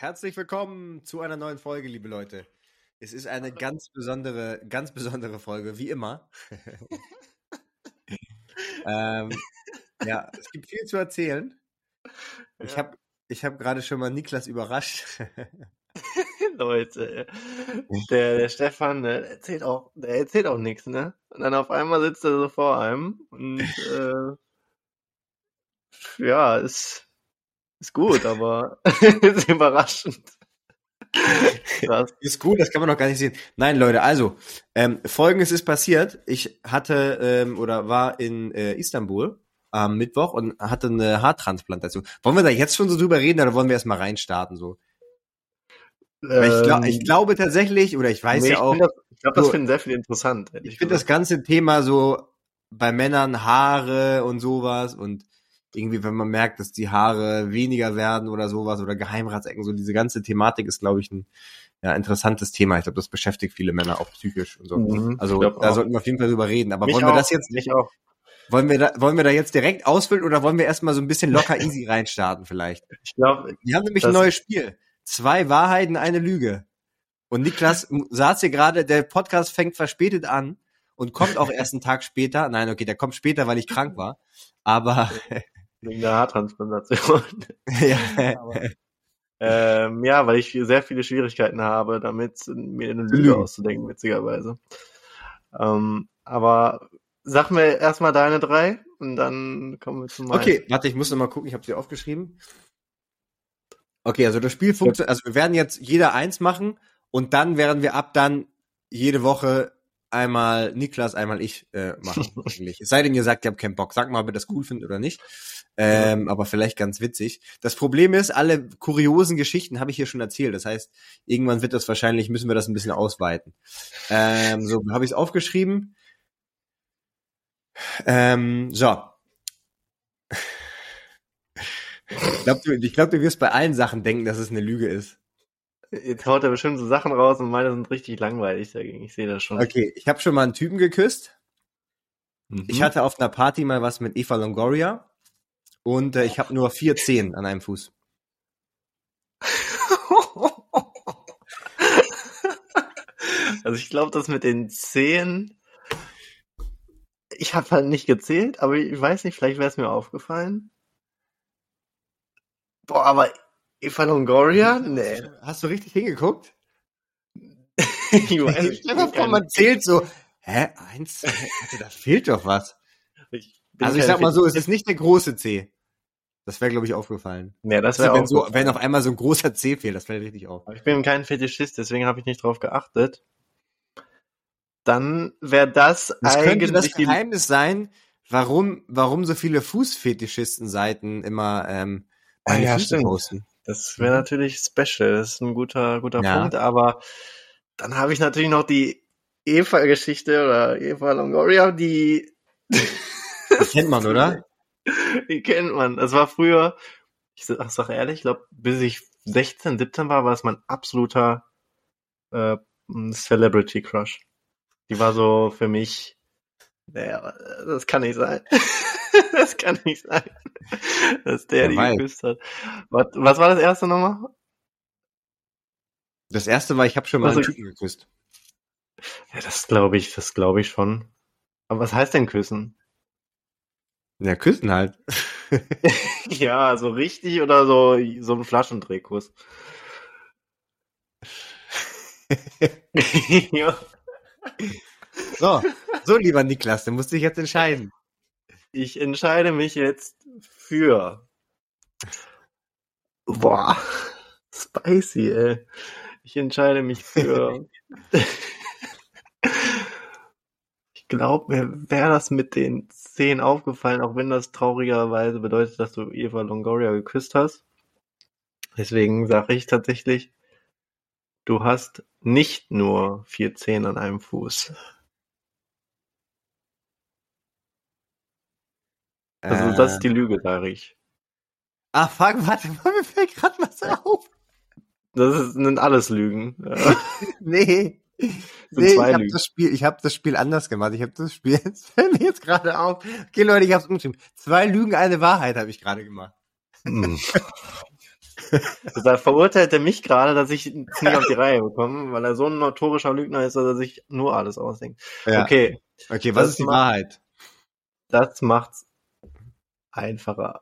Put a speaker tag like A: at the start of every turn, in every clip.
A: herzlich willkommen zu einer neuen Folge, liebe Leute. Es ist eine ganz besondere, ganz besondere Folge, wie immer. ähm, ja, es gibt viel zu erzählen. Ich
B: Ja.
A: habe ich hab gerade schon mal Niklas überrascht.
B: Leute, der, der Stefan, der erzählt auch, der erzählt auch nichts, ne? Und dann auf einmal sitzt er so vor einem und äh, ja, ist, ist gut, aber ist überraschend. Krass.
A: Ist gut, das kann man noch gar nicht sehen. Nein, Leute, also, ähm, folgendes ist passiert. Ich hatte ähm, oder war in äh, Istanbul am Mittwoch und hatte eine Haartransplantation. Wollen wir da jetzt schon so drüber reden oder wollen wir erstmal reinstarten so? Weil ich, glaub, ich
B: Ähm,
A: glaube tatsächlich, oder ich weiß
B: nee,
A: ja
B: ich
A: auch,
B: das, ich glaube, das
A: so-
B: finden sehr viele interessant.
A: ich finde das ganze Thema so bei Männern Haare und sowas und irgendwie, wenn man merkt, dass die Haare weniger werden oder sowas oder Geheimratsecken, so diese ganze Thematik ist, glaube ich, ein ja, interessantes Thema. Ich glaube, das beschäftigt viele Männer auch psychisch und so.
B: Mhm,
A: Also da
B: auch.
A: sollten wir auf jeden Fall drüber reden. Aber
B: Mich
A: wollen wir
B: auch,
A: das jetzt,
B: mich auch.
A: wollen wir da, wollen wir da jetzt direkt ausfüllen oder wollen wir erstmal so ein bisschen locker easy reinstarten vielleicht?
B: Ich glaube,
A: Wir haben nämlich ein neues Spiel. Zwei Wahrheiten, eine Lüge. Und Niklas saß hier gerade, der Podcast fängt verspätet an und kommt auch erst einen Tag später. Nein, okay, der kommt später, weil ich krank war. Aber
B: wegen der Haartransplantation.
A: ja,
B: Ähm, ja, weil ich sehr viele Schwierigkeiten habe, damit mir eine Lüge auszudenken, witzigerweise. Ähm, aber sag mir erstmal deine drei und dann kommen wir zu meinen.
A: okay, warte, ich muss noch mal gucken, ich habe sie aufgeschrieben. Okay, also das Spiel funktioniert, also wir werden jetzt jeder eins machen und dann werden wir ab dann jede Woche einmal Niklas, einmal ich äh, machen. eigentlich. Es sei denn, ihr sagt, ihr habt keinen Bock. Sagt mal, ob ihr das cool findet oder nicht. Ähm, aber vielleicht ganz witzig. Das Problem ist, alle kuriosen Geschichten habe ich hier schon erzählt. Das heißt, irgendwann wird das wahrscheinlich, müssen wir das ein bisschen ausweiten. Ähm, so, habe ich es aufgeschrieben. Ähm, so. Ich glaube, du, ich glaub, du wirst bei allen Sachen denken, dass es eine Lüge ist.
B: Jetzt haut er bestimmt so Sachen raus und meine sind richtig langweilig dagegen. Ich sehe das schon.
A: Okay, ich habe schon mal einen Typen geküsst.
B: Mhm.
A: Ich hatte auf einer Party mal was mit Eva Longoria und äh, ich habe nur vier Zehen an einem Fuß.
B: also ich glaube, das mit den Zehen, ich habe halt nicht gezählt, aber ich weiß nicht, vielleicht wäre es mir aufgefallen. Boah, aber Eva Longoria? Nee.
A: Hast du richtig hingeguckt?
B: ich weiß nicht.
A: Stell dir vor, man zählt so, hä, eins, zwei, da fehlt doch was.
B: Ich
A: Also ich sag mal so, es ist nicht der große C. Das wäre, glaube ich, aufgefallen.
B: Nee, das
A: Also
B: wäre
A: wenn,
B: auch
A: so, wenn auf einmal so ein großer C fehlt, das fällt richtig auf.
B: Ich bin kein Fetischist, deswegen habe ich nicht drauf geachtet. Dann wäre das,
A: Das könnte das
B: eigentlich
A: Geheimnis sein, warum, warum so viele Fußfetischisten-Seiten immer ähm,
B: Ah,
A: meine
B: ja,
A: Füße
B: stimmt.
A: posten.
B: Das wäre natürlich special. Das ist ein guter, guter
A: Ja.
B: Punkt. Aber dann habe ich natürlich noch die Eva-Geschichte oder Eva Longoria, die,
A: Das kennt man, oder?
B: die kennt man. Das war früher, ich sag, sag ehrlich, ich glaube, bis ich 16, 17 war, war es mein absoluter äh, Celebrity Crush. Die war so für mich, naja, das kann nicht sein. das kann nicht sein. Dass der
A: Wer
B: die
A: weiß.
B: geküsst hat. Was, was war das erste nochmal?
A: Das erste war, ich habe schon mal
B: Also-
A: einen Typen geküsst.
B: Ja, das glaube ich, das glaube ich schon. Aber was heißt denn küssen?
A: Ja, küssen halt.
B: ja, so richtig oder so, so ein Flaschendrehkuss? ja.
A: So, so lieber Niklas, du musst dich jetzt entscheiden.
B: Ich entscheide mich jetzt für. Boah, spicy, ey. Ich entscheide mich für. Glaube, mir wäre das mit den Zehen aufgefallen, auch wenn das traurigerweise bedeutet, dass du Eva Longoria geküsst hast. Deswegen sage ich tatsächlich, du hast nicht nur vier Zehen an einem Fuß. Also das ist die Lüge, sage ich.
A: Ah, fuck, warte mal, mir fällt gerade was auf.
B: Das ist, sind alles Lügen.
A: Nee. Nee, ich habe das Spiel, ich habe das Spiel anders gemacht. Ich habe das Spiel, fällt mir jetzt gerade auf. Okay, Leute, ich habe es umgeschrieben. Zwei Lügen, eine Wahrheit habe ich gerade gemacht.
B: Hm. Deshalb verurteilt er mich gerade, dass ich es nicht auf die Reihe bekomme, weil er so ein notorischer Lügner ist, dass er sich nur alles ausdenkt.
A: Ja.
B: Okay,
A: Okay, was
B: Das
A: ist die
B: macht-
A: Wahrheit?
B: das macht's einfacher.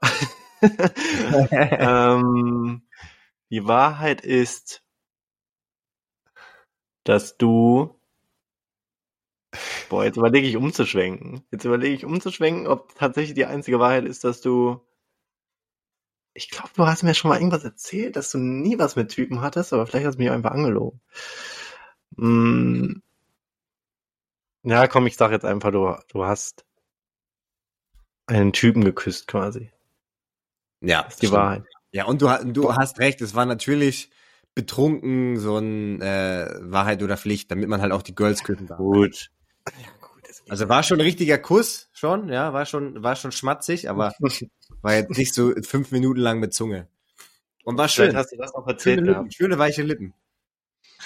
B: ähm, die Wahrheit ist, dass du Boah, jetzt überlege ich umzuschwenken. Jetzt überlege ich umzuschwenken, ob tatsächlich die einzige Wahrheit ist, dass du. Ich glaube, du hast mir schon mal irgendwas erzählt, dass du nie was mit Typen hattest, aber vielleicht hast du mich einfach angelogen. Hm. Ja, komm, ich sag jetzt einfach, du, du hast einen Typen geküsst quasi.
A: Ja,
B: Das ist die
A: stimmt.
B: Wahrheit.
A: Ja, und du, du hast recht, es war natürlich betrunken so ein äh, Wahrheit oder Pflicht, damit man halt auch die Girls küssen darf.
B: Gut. Ja.
A: Also war schon ein richtiger Kuss, schon, ja, war schon, war schon schmatzig, aber war jetzt nicht so fünf Minuten lang mit Zunge. Und war
B: Vielleicht
A: schön.
B: hast du das noch
A: Schöne,
B: erzählt
A: Lippen,
B: gehabt.
A: schöne weiche Lippen.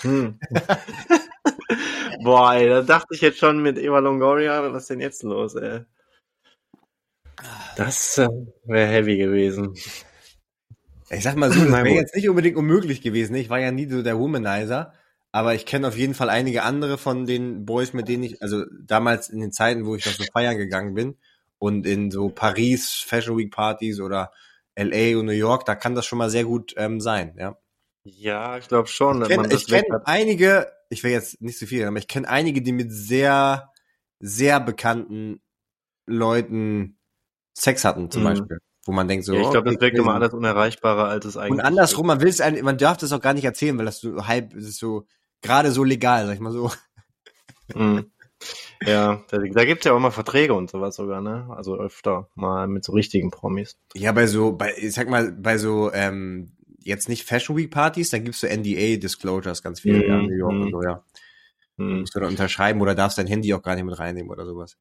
B: Hm. Boah, ey, da dachte ich jetzt schon mit Eva Longoria, was ist denn jetzt los, ey? Das äh, wäre heavy gewesen.
A: Ich sag mal so, das wäre jetzt nicht unbedingt unmöglich gewesen. Ich war ja nie so der Womanizer, aber ich kenne auf jeden Fall einige andere von den Boys, mit denen ich, also damals in den Zeiten, wo ich noch so feiern gegangen bin und in so Paris Fashion Week Partys oder LA und New York, da kann das schon mal sehr gut ähm, sein, ja.
B: Ja, ich glaube schon.
A: Ich
B: dass
A: kenne
B: man das
A: ich kenn einige, ich will jetzt nicht so viel, aber ich kenne einige, die mit sehr, sehr bekannten Leuten Sex hatten, zum
B: Mhm.
A: Beispiel. Wo man denkt so,
B: ja, ich glaube,
A: okay,
B: das wirkt immer alles unerreichbarer, als es eigentlich
A: Und andersrum, man will es, man darf das auch gar nicht erzählen, weil das so halb, es ist so, gerade so legal, sag ich mal so.
B: Mhm. Ja, da, da gibt's ja auch immer Verträge und sowas sogar, ne? Also öfter mal mit so richtigen Promis.
A: Ja, bei so, bei, ich sag mal, bei so, ähm, jetzt nicht Fashion Week Partys, dann gibt's so NDA-Disclosures ganz viel,
B: Mhm,
A: ja, in New York
B: mhm.
A: und so, ja.
B: Hm.
A: Musst du da unterschreiben oder darfst dein Handy auch gar nicht mit reinnehmen oder sowas.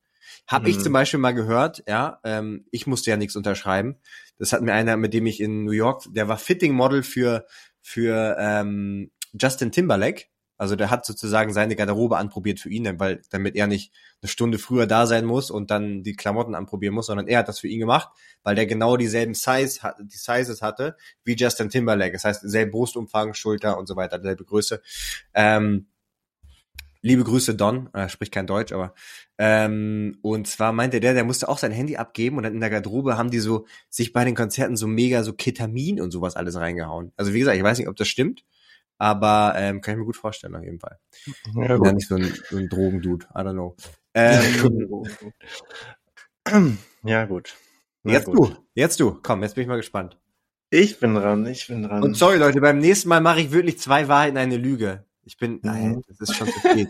A: Hab ich
B: Mhm.
A: zum Beispiel mal gehört, ja, ähm, ich musste ja nichts unterschreiben. Das hat mir einer, mit dem ich in New York, der war Fitting Model für, für ähm, Justin Timberlake. Also der hat sozusagen seine Garderobe anprobiert für ihn, weil, damit er nicht eine Stunde früher da sein muss und dann die Klamotten anprobieren muss, sondern er hat das für ihn gemacht, weil der genau dieselben Size, die Sizes hatte wie Justin Timberlake. Das heißt, selbe Brustumfang, Schulter und so weiter, selbe Größe. Ähm, liebe Grüße, Don, er spricht kein Deutsch, aber ähm, und zwar meinte der, der musste auch sein Handy abgeben und dann in der Garderobe haben die so sich bei den Konzerten so mega so Ketamin und sowas alles reingehauen. Also wie gesagt, ich weiß nicht, ob das stimmt, aber ähm, kann ich mir gut vorstellen auf jeden Fall.
B: Ja,
A: ja nicht so ein, so ein Drogendude, I don't know. Ähm,
B: ja, gut. Na
A: jetzt
B: gut.
A: du, jetzt du, komm, jetzt bin ich mal gespannt.
B: Ich bin dran, ich bin dran.
A: Und sorry Leute, beim nächsten Mal mache ich wirklich zwei Wahrheiten, eine Lüge. Ich bin,
B: Mhm.
A: nein, das ist schon zu spät.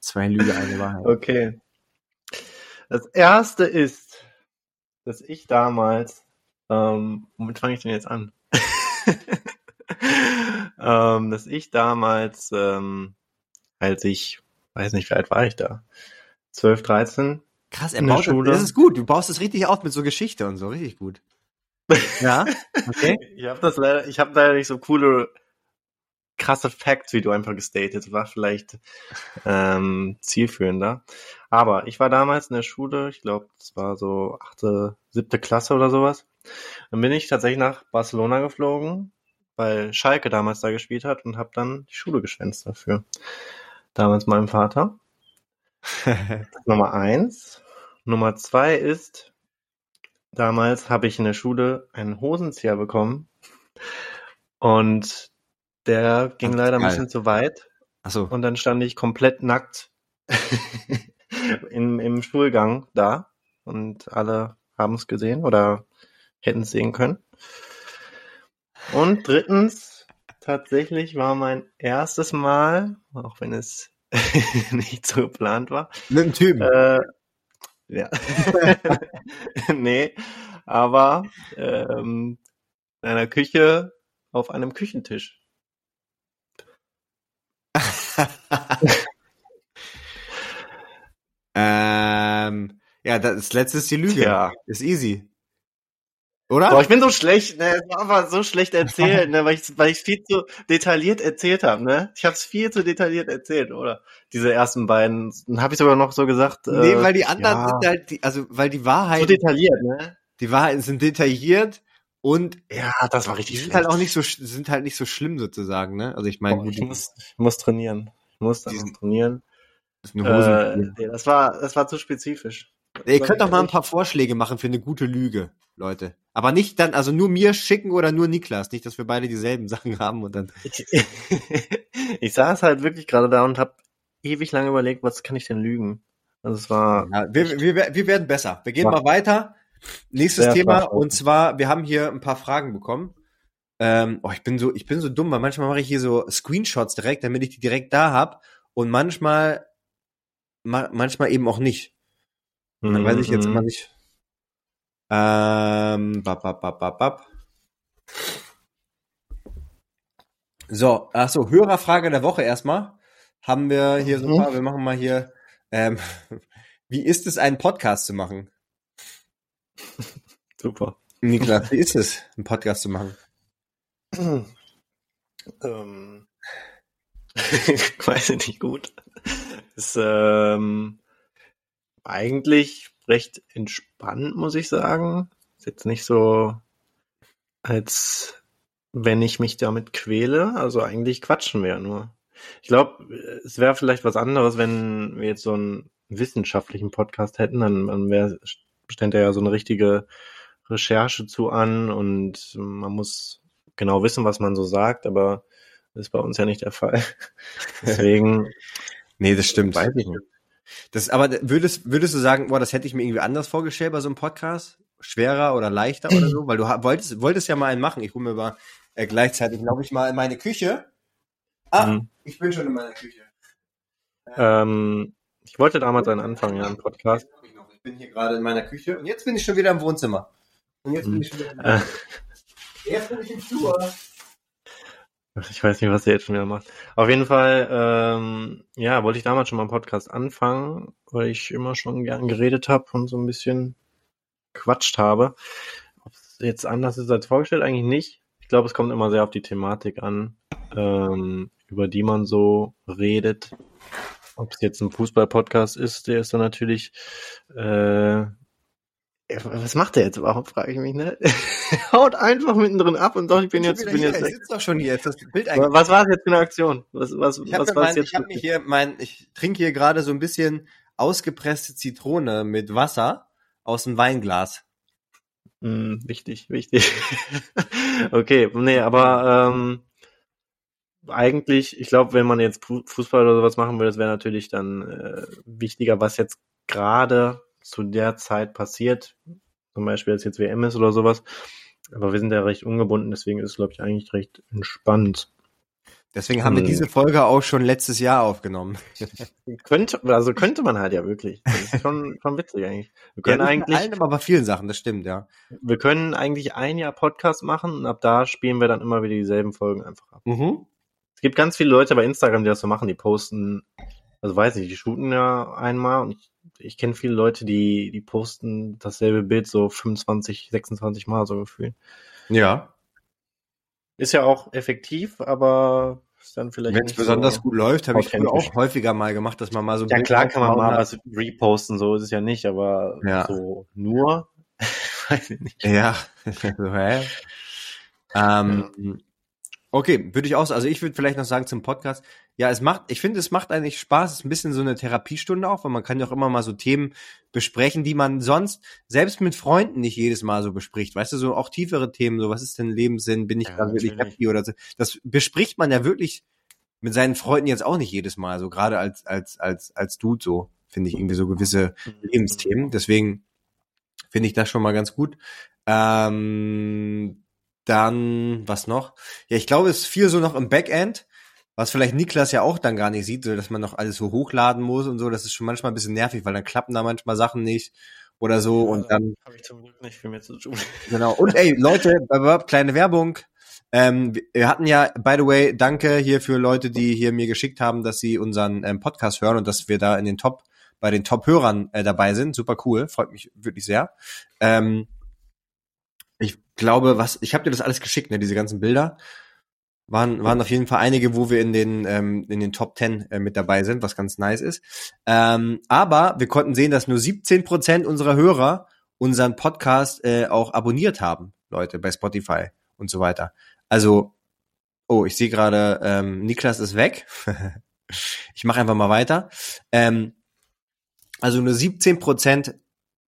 A: zwei Lüge, eine Wahrheit.
B: Okay. Das erste ist, dass ich damals, ähm, womit fange ich denn jetzt an? ähm, dass ich damals, ähm, als ich, weiß nicht, wie alt war ich da? 12, 13?
A: Krass, er
B: in der
A: baut
B: Schule.
A: das, das ist gut, du baust es richtig auf mit so Geschichte und so, richtig gut. Ja, okay.
B: Ich habe das leider, ich habe leider nicht so coole, krasse Facts, wie du einfach gestatet, war vielleicht ähm, zielführender. Aber ich war damals in der Schule, ich glaube, es war so achte, siebte Klasse oder sowas. Dann bin ich tatsächlich nach Barcelona geflogen, weil Schalke damals da gespielt hat und habe dann die Schule geschwänzt dafür. Damals meinem Vater. Nummer eins. Nummer zwei ist, damals habe ich in der Schule einen Hosenzieher bekommen und der ging
A: Ach,
B: leider ein
A: geil.
B: bisschen zu weit
A: Achso.
B: und dann stand ich komplett nackt im, im Schulgang da und alle haben es gesehen oder hätten es sehen können. Und drittens, tatsächlich war mein erstes Mal, auch wenn es nicht so geplant war,
A: Mit einem Typen.
B: äh, ja. nee, aber ähm, in einer Küche auf einem Küchentisch.
A: ähm, ja, das letzte ist die Lüge.
B: Ja.
A: Ist easy. Oder?
B: Boah, ich bin so schlecht, ne? Es war aber so schlecht erzählt, ne? Weil ich, weil ich viel zu detailliert erzählt habe, ne? Ich habe es viel zu detailliert erzählt, oder? Diese ersten beiden. Dann habe ich sogar noch so gesagt.
A: nee,
B: äh,
A: weil die anderen
B: ja.
A: sind halt, die, also weil die
B: so
A: Wahrheit,
B: detailliert, ne?
A: die Wahrheiten sind detailliert Und
B: Ja, das war
A: die
B: richtig
A: sind
B: schlecht.
A: halt auch nicht so sind halt nicht so schlimm sozusagen, ne? Also ich meine, gut,
B: ich, muss, ich muss trainieren. Ich muss da
A: Die
B: noch
A: sind-
B: trainieren.
A: das ist eine Hose.
B: Äh, nee, das war, das war zu spezifisch.
A: Ihr könnt doch mal ein paar Vorschläge machen für eine gute Lüge, Leute. Aber nicht dann, also nur mir schicken oder nur Niklas. Nicht, dass wir beide dieselben Sachen haben und dann.
B: Ich, ich saß halt wirklich gerade da und habe ewig lange überlegt, was kann ich denn lügen? Also es war
A: Ja, wir, wir, wir werden besser. Wir gehen mal weiter. Nächstes
B: Sehr
A: Thema
B: flach,
A: und zwar, wir haben hier ein paar Fragen bekommen. Ähm, oh, ich bin so, ich bin so dumm, weil manchmal mache ich hier so Screenshots direkt, damit ich die direkt da hab und manchmal, ma manchmal eben auch nicht. Dann weiß ich jetzt
B: Mhm.
A: immer nicht. Ähm, bap, bap, bap, bap, bap. So, ach so, Hörerfrage der Woche erstmal. Haben wir hier so ein
B: Mhm.
A: paar, wir machen mal hier, ähm, wie ist es, einen Podcast zu machen?
B: super.
A: Niklas, wie ist es, einen Podcast zu machen?
B: ähm, weiß ich nicht gut. Ist ähm, eigentlich recht entspannt, muss ich sagen. Ist jetzt nicht so, als wenn ich mich damit quäle. Also eigentlich quatschen wir ja nur. Ich glaube, es wäre vielleicht was anderes, wenn wir jetzt so einen wissenschaftlichen Podcast hätten, dann, dann wäre stände ja so eine richtige Recherche zu an und man muss genau wissen, was man so sagt, aber das ist bei uns ja nicht der Fall. Deswegen
A: Nee, das stimmt.
B: weiß ich nicht.
A: Das, aber würdest, würdest du sagen, boah, das hätte ich mir irgendwie anders vorgestellt bei so einem Podcast? Schwerer oder leichter oder so? Weil du wolltest, wolltest ja mal einen machen. Ich hole mir mal äh, gleichzeitig, glaube ich, mal in meine Küche. Ah,
B: Mhm.
A: ich bin schon in meiner Küche.
B: Ähm, ich wollte damals einen Anfang, ja, einen Podcast.
A: Ich bin hier gerade in meiner Küche und jetzt bin ich schon wieder im Wohnzimmer. Und jetzt bin ich schon wieder im
B: Äh,
A: Jetzt bin ich im Flur.
B: ich weiß nicht, was er jetzt schon wieder macht. Auf jeden Fall, ähm, ja, wollte ich damals schon mal einen Podcast anfangen, weil ich immer schon gern geredet habe und so ein bisschen quatscht habe. Ob es jetzt anders ist als vorgestellt, eigentlich nicht. Ich glaube, es kommt immer sehr auf die Thematik an, ähm, über die man so redet. Ob es jetzt ein Fußball-Podcast ist, der ist dann natürlich, äh, was macht der jetzt überhaupt, frage ich mich, ne? Haut einfach mittendrin ab und doch, ich bin jetzt, bin jetzt
A: ich
B: weg.
A: sitze doch schon hier. Das Bild
B: Was was war das jetzt für eine Aktion? Was, was,
A: Ich habe
B: was war
A: mein,
B: jetzt?
A: ich hab mir hier mein, ich trinke hier gerade so ein bisschen ausgepresste Zitrone mit Wasser aus dem Weinglas.
B: Hm, wichtig, wichtig. okay, nee, aber ähm, eigentlich, ich glaube, wenn man jetzt Fu- Fußball oder sowas machen würde, das wäre natürlich dann äh, wichtiger, was jetzt gerade zu der Zeit passiert. Zum Beispiel, dass jetzt WM ist oder sowas. Aber wir sind ja recht ungebunden, deswegen ist es, glaube ich, eigentlich recht entspannt.
A: Deswegen haben wir
B: Hm.
A: diese Folge auch schon letztes Jahr aufgenommen.
B: Könnte, also könnte man halt ja wirklich. Das ist schon, schon witzig eigentlich. Wir können
A: Ja,
B: eigentlich.
A: allen, aber bei vielen Sachen, das stimmt, ja.
B: Wir können eigentlich ein Jahr Podcast machen und ab da spielen wir dann immer wieder dieselben Folgen einfach ab.
A: Mhm.
B: Es gibt ganz viele Leute bei Instagram, die das so machen, die posten, also weiß nicht, die shooten ja einmal und ich, ich kenne viele Leute, die, die posten dasselbe Bild so 25, 26 Mal so gefühlt.
A: Ja.
B: Ist ja auch effektiv, aber ist dann vielleicht
A: Wenn es besonders
B: so.
A: gut läuft, habe ich früher auch häufiger mal gemacht, dass man mal so
B: Ja
A: Bild
B: klar kann man mal
A: hat.
B: was reposten, so ist es ja nicht, aber
A: Ja.
B: so nur, weiß ich nicht.
A: Ja. so, hä? Ähm, okay, würde ich auch, also ich würde vielleicht noch sagen zum Podcast, ja, es macht, ich finde, es macht eigentlich Spaß, es ist ein bisschen so eine Therapiestunde auch, weil man kann ja auch immer mal so Themen besprechen, die man sonst selbst mit Freunden nicht jedes Mal so bespricht, weißt du, so auch tiefere Themen, so was ist denn Lebenssinn, bin ich
B: Ja,
A: gerade wirklich happy oder so, das bespricht man ja wirklich mit seinen Freunden jetzt auch nicht jedes Mal, so gerade als, als, als, als Dude so, finde ich irgendwie so gewisse Lebensthemen. Deswegen finde ich das schon mal ganz gut. Ähm, dann, was noch? Ja, ich glaube, es ist viel so noch im Backend, was vielleicht Niklas ja auch dann gar nicht sieht, so dass man noch alles so hochladen muss und so. Das ist schon manchmal ein bisschen nervig, weil dann klappen da manchmal Sachen nicht oder so und dann
B: Habe ich zum Glück nicht viel mehr zu tun.
A: Genau. Und ey, Leute, kleine Werbung. Ähm, wir hatten ja, by the way, danke hier für Leute, die hier mir geschickt haben, dass sie unseren ähm, Podcast hören und dass wir da in den Top, bei den Top-Hörern äh, dabei sind. Super cool, freut mich wirklich sehr. Ähm, glaube, was, ich habe dir das alles geschickt, ne, diese ganzen Bilder. Waren, waren auf jeden Fall einige, wo wir in den, ähm, in den Top 10 äh, mit dabei sind, was ganz nice ist. Ähm, aber wir konnten sehen, dass nur 17 Prozent unserer Hörer unseren Podcast äh, auch abonniert haben. Leute, bei Spotify und so weiter. Also, oh, ich sehe gerade, ähm, Niklas ist weg. ich mache einfach mal weiter. Ähm, also nur 17 Prozent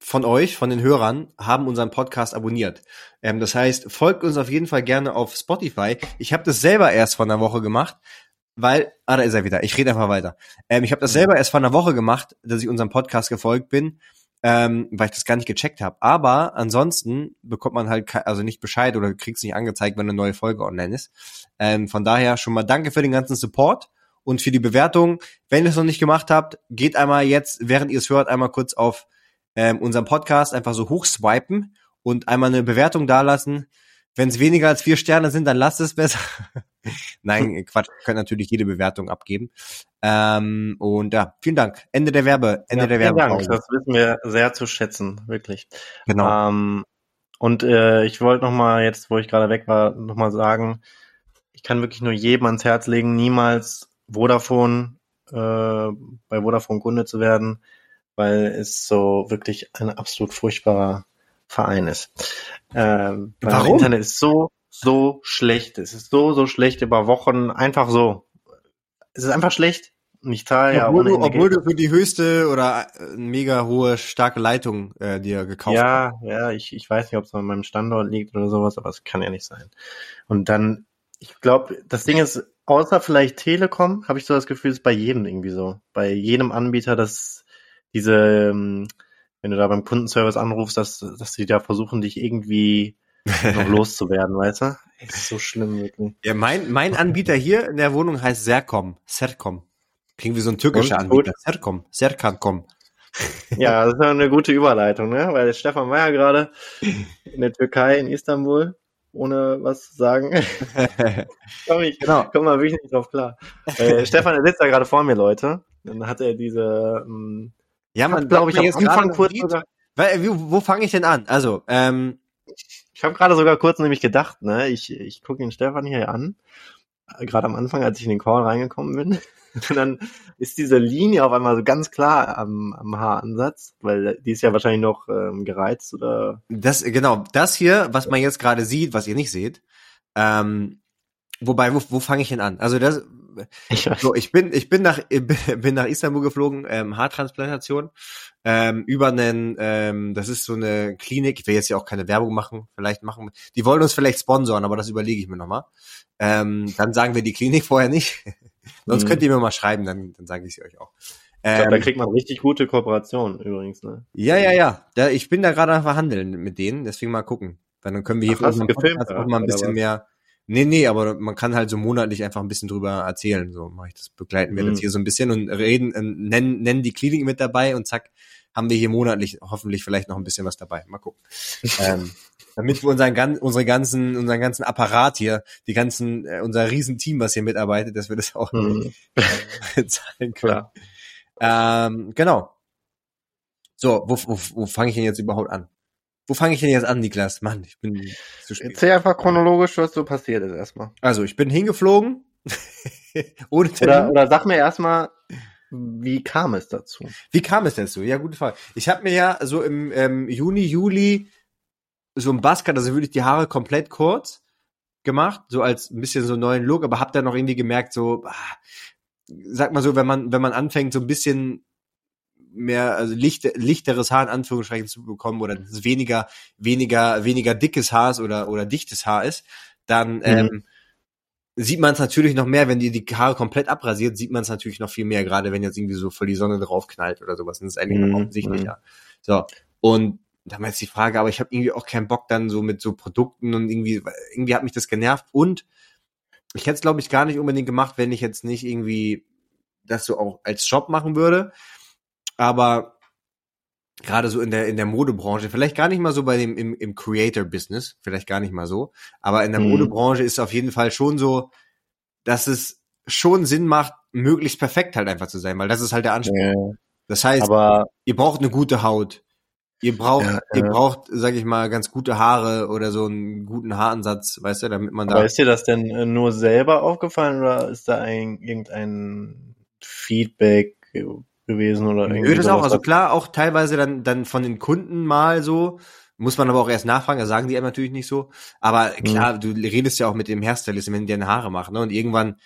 A: von euch, von den Hörern, haben unseren Podcast abonniert. Ähm, das heißt, folgt uns auf jeden Fall gerne auf Spotify. Ich habe das selber erst vor einer Woche gemacht, weil, ah, da ist er wieder. Ich rede einfach weiter. Ähm, ich habe das selber erst vor einer Woche gemacht, dass ich unserem Podcast gefolgt bin, ähm, weil ich das gar nicht gecheckt habe. Aber ansonsten bekommt man halt also nicht Bescheid oder kriegt's nicht angezeigt, wenn eine neue Folge online ist. Ähm, von daher schon mal danke für den ganzen Support und für die Bewertung. Wenn ihr es noch nicht gemacht habt, geht einmal jetzt, während ihr es hört, einmal kurz auf ähm, unseren Podcast einfach so hochswipen und einmal eine Bewertung dalassen. Wenn es weniger als vier Sterne sind, dann lasst es besser. Nein, Quatsch, ihr könnt natürlich jede Bewertung abgeben. Ähm, und ja, vielen Dank. Ende der Werbe, Ende
B: ja,
A: der
B: vielen
A: Werbepause.
B: Dank, das wissen wir sehr zu schätzen, wirklich.
A: Genau.
B: Ähm, und äh, ich wollte noch mal jetzt, wo ich gerade weg war, noch mal sagen, ich kann wirklich nur jedem ans Herz legen, niemals Vodafone äh, bei Vodafone Kunde zu werden, weil es so wirklich ein absolut furchtbarer Verein ist. Ähm, weil
A: Warum?
B: Das Internet ist so, so schlecht. Es ist so, so schlecht über Wochen. Einfach so. Es ist einfach schlecht. Ich zahle ja
A: obwohl, du, obwohl du für die höchste oder äh, mega hohe, starke Leitung äh, dir gekauft hast.
B: Ja, ja, ich, ich weiß nicht, ob es an meinem Standort liegt oder sowas, aber es kann ja nicht sein. Und dann, ich glaube, das Ding ist, außer vielleicht Telekom, habe ich so das Gefühl, ist bei jedem irgendwie so. Bei jedem Anbieter, dass diese, ähm, wenn du da beim Kundenservice anrufst, dass, dass die da versuchen, dich irgendwie noch loszuwerden, weißt du? Es ist so schlimm, wirklich.
A: Ja, mein, mein Anbieter hier in der Wohnung heißt Sercom. Sercom. Klingt wie so ein türkischer
B: Und?
A: Anbieter. Sercom. Serkancom.
B: Ja, das ist ja eine gute Überleitung, ne? Weil Stefan war ja gerade in der Türkei, in Istanbul, ohne was zu sagen. komm, ich,
A: Genau.
B: komm mal wirklich nicht drauf klar. Äh, Stefan, der sitzt da gerade vor mir, Leute. Dann hat er diese, ähm,
A: ja, man
B: glaube ich, am
A: jetzt
B: Anfang kurz sogar,
A: Weil, wo, wo fange ich denn an? Also, ähm,
B: ich habe gerade sogar kurz nämlich gedacht, ne, ich, ich gucke den Stefan hier an, äh, gerade am Anfang, als ich in den Call reingekommen bin. Und dann ist diese Linie auf einmal so ganz klar am, am Haaransatz, weil die ist ja wahrscheinlich noch ähm, gereizt oder
A: das, genau, das hier, was man jetzt gerade sieht, was ihr nicht seht, ähm, wobei, wo, wo fange ich denn an? Also das,
B: ich weiß.
A: so, ich bin, ich bin nach, bin nach Istanbul geflogen, ähm, Haartransplantation, ähm, über einen, ähm, das ist so eine Klinik, ich will jetzt ja auch keine Werbung machen, vielleicht machen, die wollen uns vielleicht sponsoren, aber das überlege ich mir nochmal. Ähm, dann sagen wir die Klinik vorher nicht. Sonst
B: Mhm.
A: könnt ihr mir mal schreiben, dann, dann sage ich sie euch auch.
B: Ich glaub, da
A: Ähm,
B: kriegt man richtig gute Kooperationen übrigens, ne?
A: ja, ja, ja. Da, ich bin da gerade am Verhandeln mit denen, deswegen mal gucken. Weil dann können wir hier
B: Ach,
A: unserem
B: gefilmt,
A: auch mal ein bisschen mehr. Nee, nee, aber man kann halt so monatlich einfach ein bisschen drüber erzählen. So mache ich das, begleiten wir
B: Mhm.
A: das hier so ein bisschen und reden, äh, nennen, nennen die Klinik mit dabei und zack, haben wir hier monatlich hoffentlich vielleicht noch ein bisschen was dabei. Mal gucken. ähm, damit wir unseren, unsere ganzen, unseren ganzen Apparat hier, die ganzen, äh, unser Riesenteam, was hier mitarbeitet, dass wir das auch
B: Mhm.
A: zahlen können.
B: Klar.
A: Ähm, genau. So, wo, wo, wo fange ich denn jetzt überhaupt an? Wo fange ich denn jetzt an, Niklas? Mann, ich bin zu spät.
B: Erzähl einfach chronologisch, was so passiert ist erstmal.
A: Also, ich bin hingeflogen. Ohne Termin.
B: Oder, oder sag mir erstmal, wie kam es dazu?
A: Wie kam es dazu? Ja, gute Frage. Ich habe mir ja so im ähm, Juni, Juli so ein Buzzcut, also wirklich die Haare komplett kurz gemacht, so als ein bisschen so einen neuen Look, aber hab dann noch irgendwie gemerkt, so, ah, sag mal so, wenn man, wenn man anfängt, so ein bisschen mehr, also licht, lichteres Haar in Anführungsstrichen zu bekommen oder dass es weniger, weniger, weniger dickes Haar ist oder, oder dichtes Haar ist, dann ähm, sieht man es natürlich noch mehr, wenn die die Haare komplett abrasiert, sieht man es natürlich noch viel mehr, gerade wenn jetzt irgendwie so voll die Sonne drauf knallt oder sowas. Das ist eigentlich
B: Mhm,
A: noch offensichtlicher. So. Und da war jetzt die Frage, aber ich habe irgendwie auch keinen Bock dann so mit so Produkten und irgendwie, irgendwie hat mich das genervt und ich hätte es, glaube ich, gar nicht unbedingt gemacht, wenn ich jetzt nicht irgendwie das so auch als Job machen würde. Aber gerade so in der in der Modebranche, vielleicht gar nicht mal so bei dem im, im Creator Business, vielleicht gar nicht mal so, aber in der
B: Mhm.
A: Modebranche ist auf jeden Fall schon so, dass es schon Sinn macht, möglichst perfekt halt einfach zu sein, weil das ist halt der Anspruch.
B: Ja,
A: Das heißt,
B: aber
A: ihr braucht eine gute Haut. Ihr braucht,
B: Ja,
A: ihr
B: ja.
A: braucht, sag ich mal, ganz gute Haare oder so einen guten Haaransatz, weißt du, damit man
B: Aber
A: da.
B: ist dir das denn äh, nur selber aufgefallen oder ist da ein, irgendein Feedback gewesen oder irgendwie
A: Nö, das auch. Also klar, auch teilweise dann, dann von den Kunden mal so, Muss man aber auch erst nachfragen, das sagen die einem natürlich nicht so. Aber klar, mhm. du redest ja auch mit dem Hairstylist, wenn die deine Haare machen, ne? Und irgendwann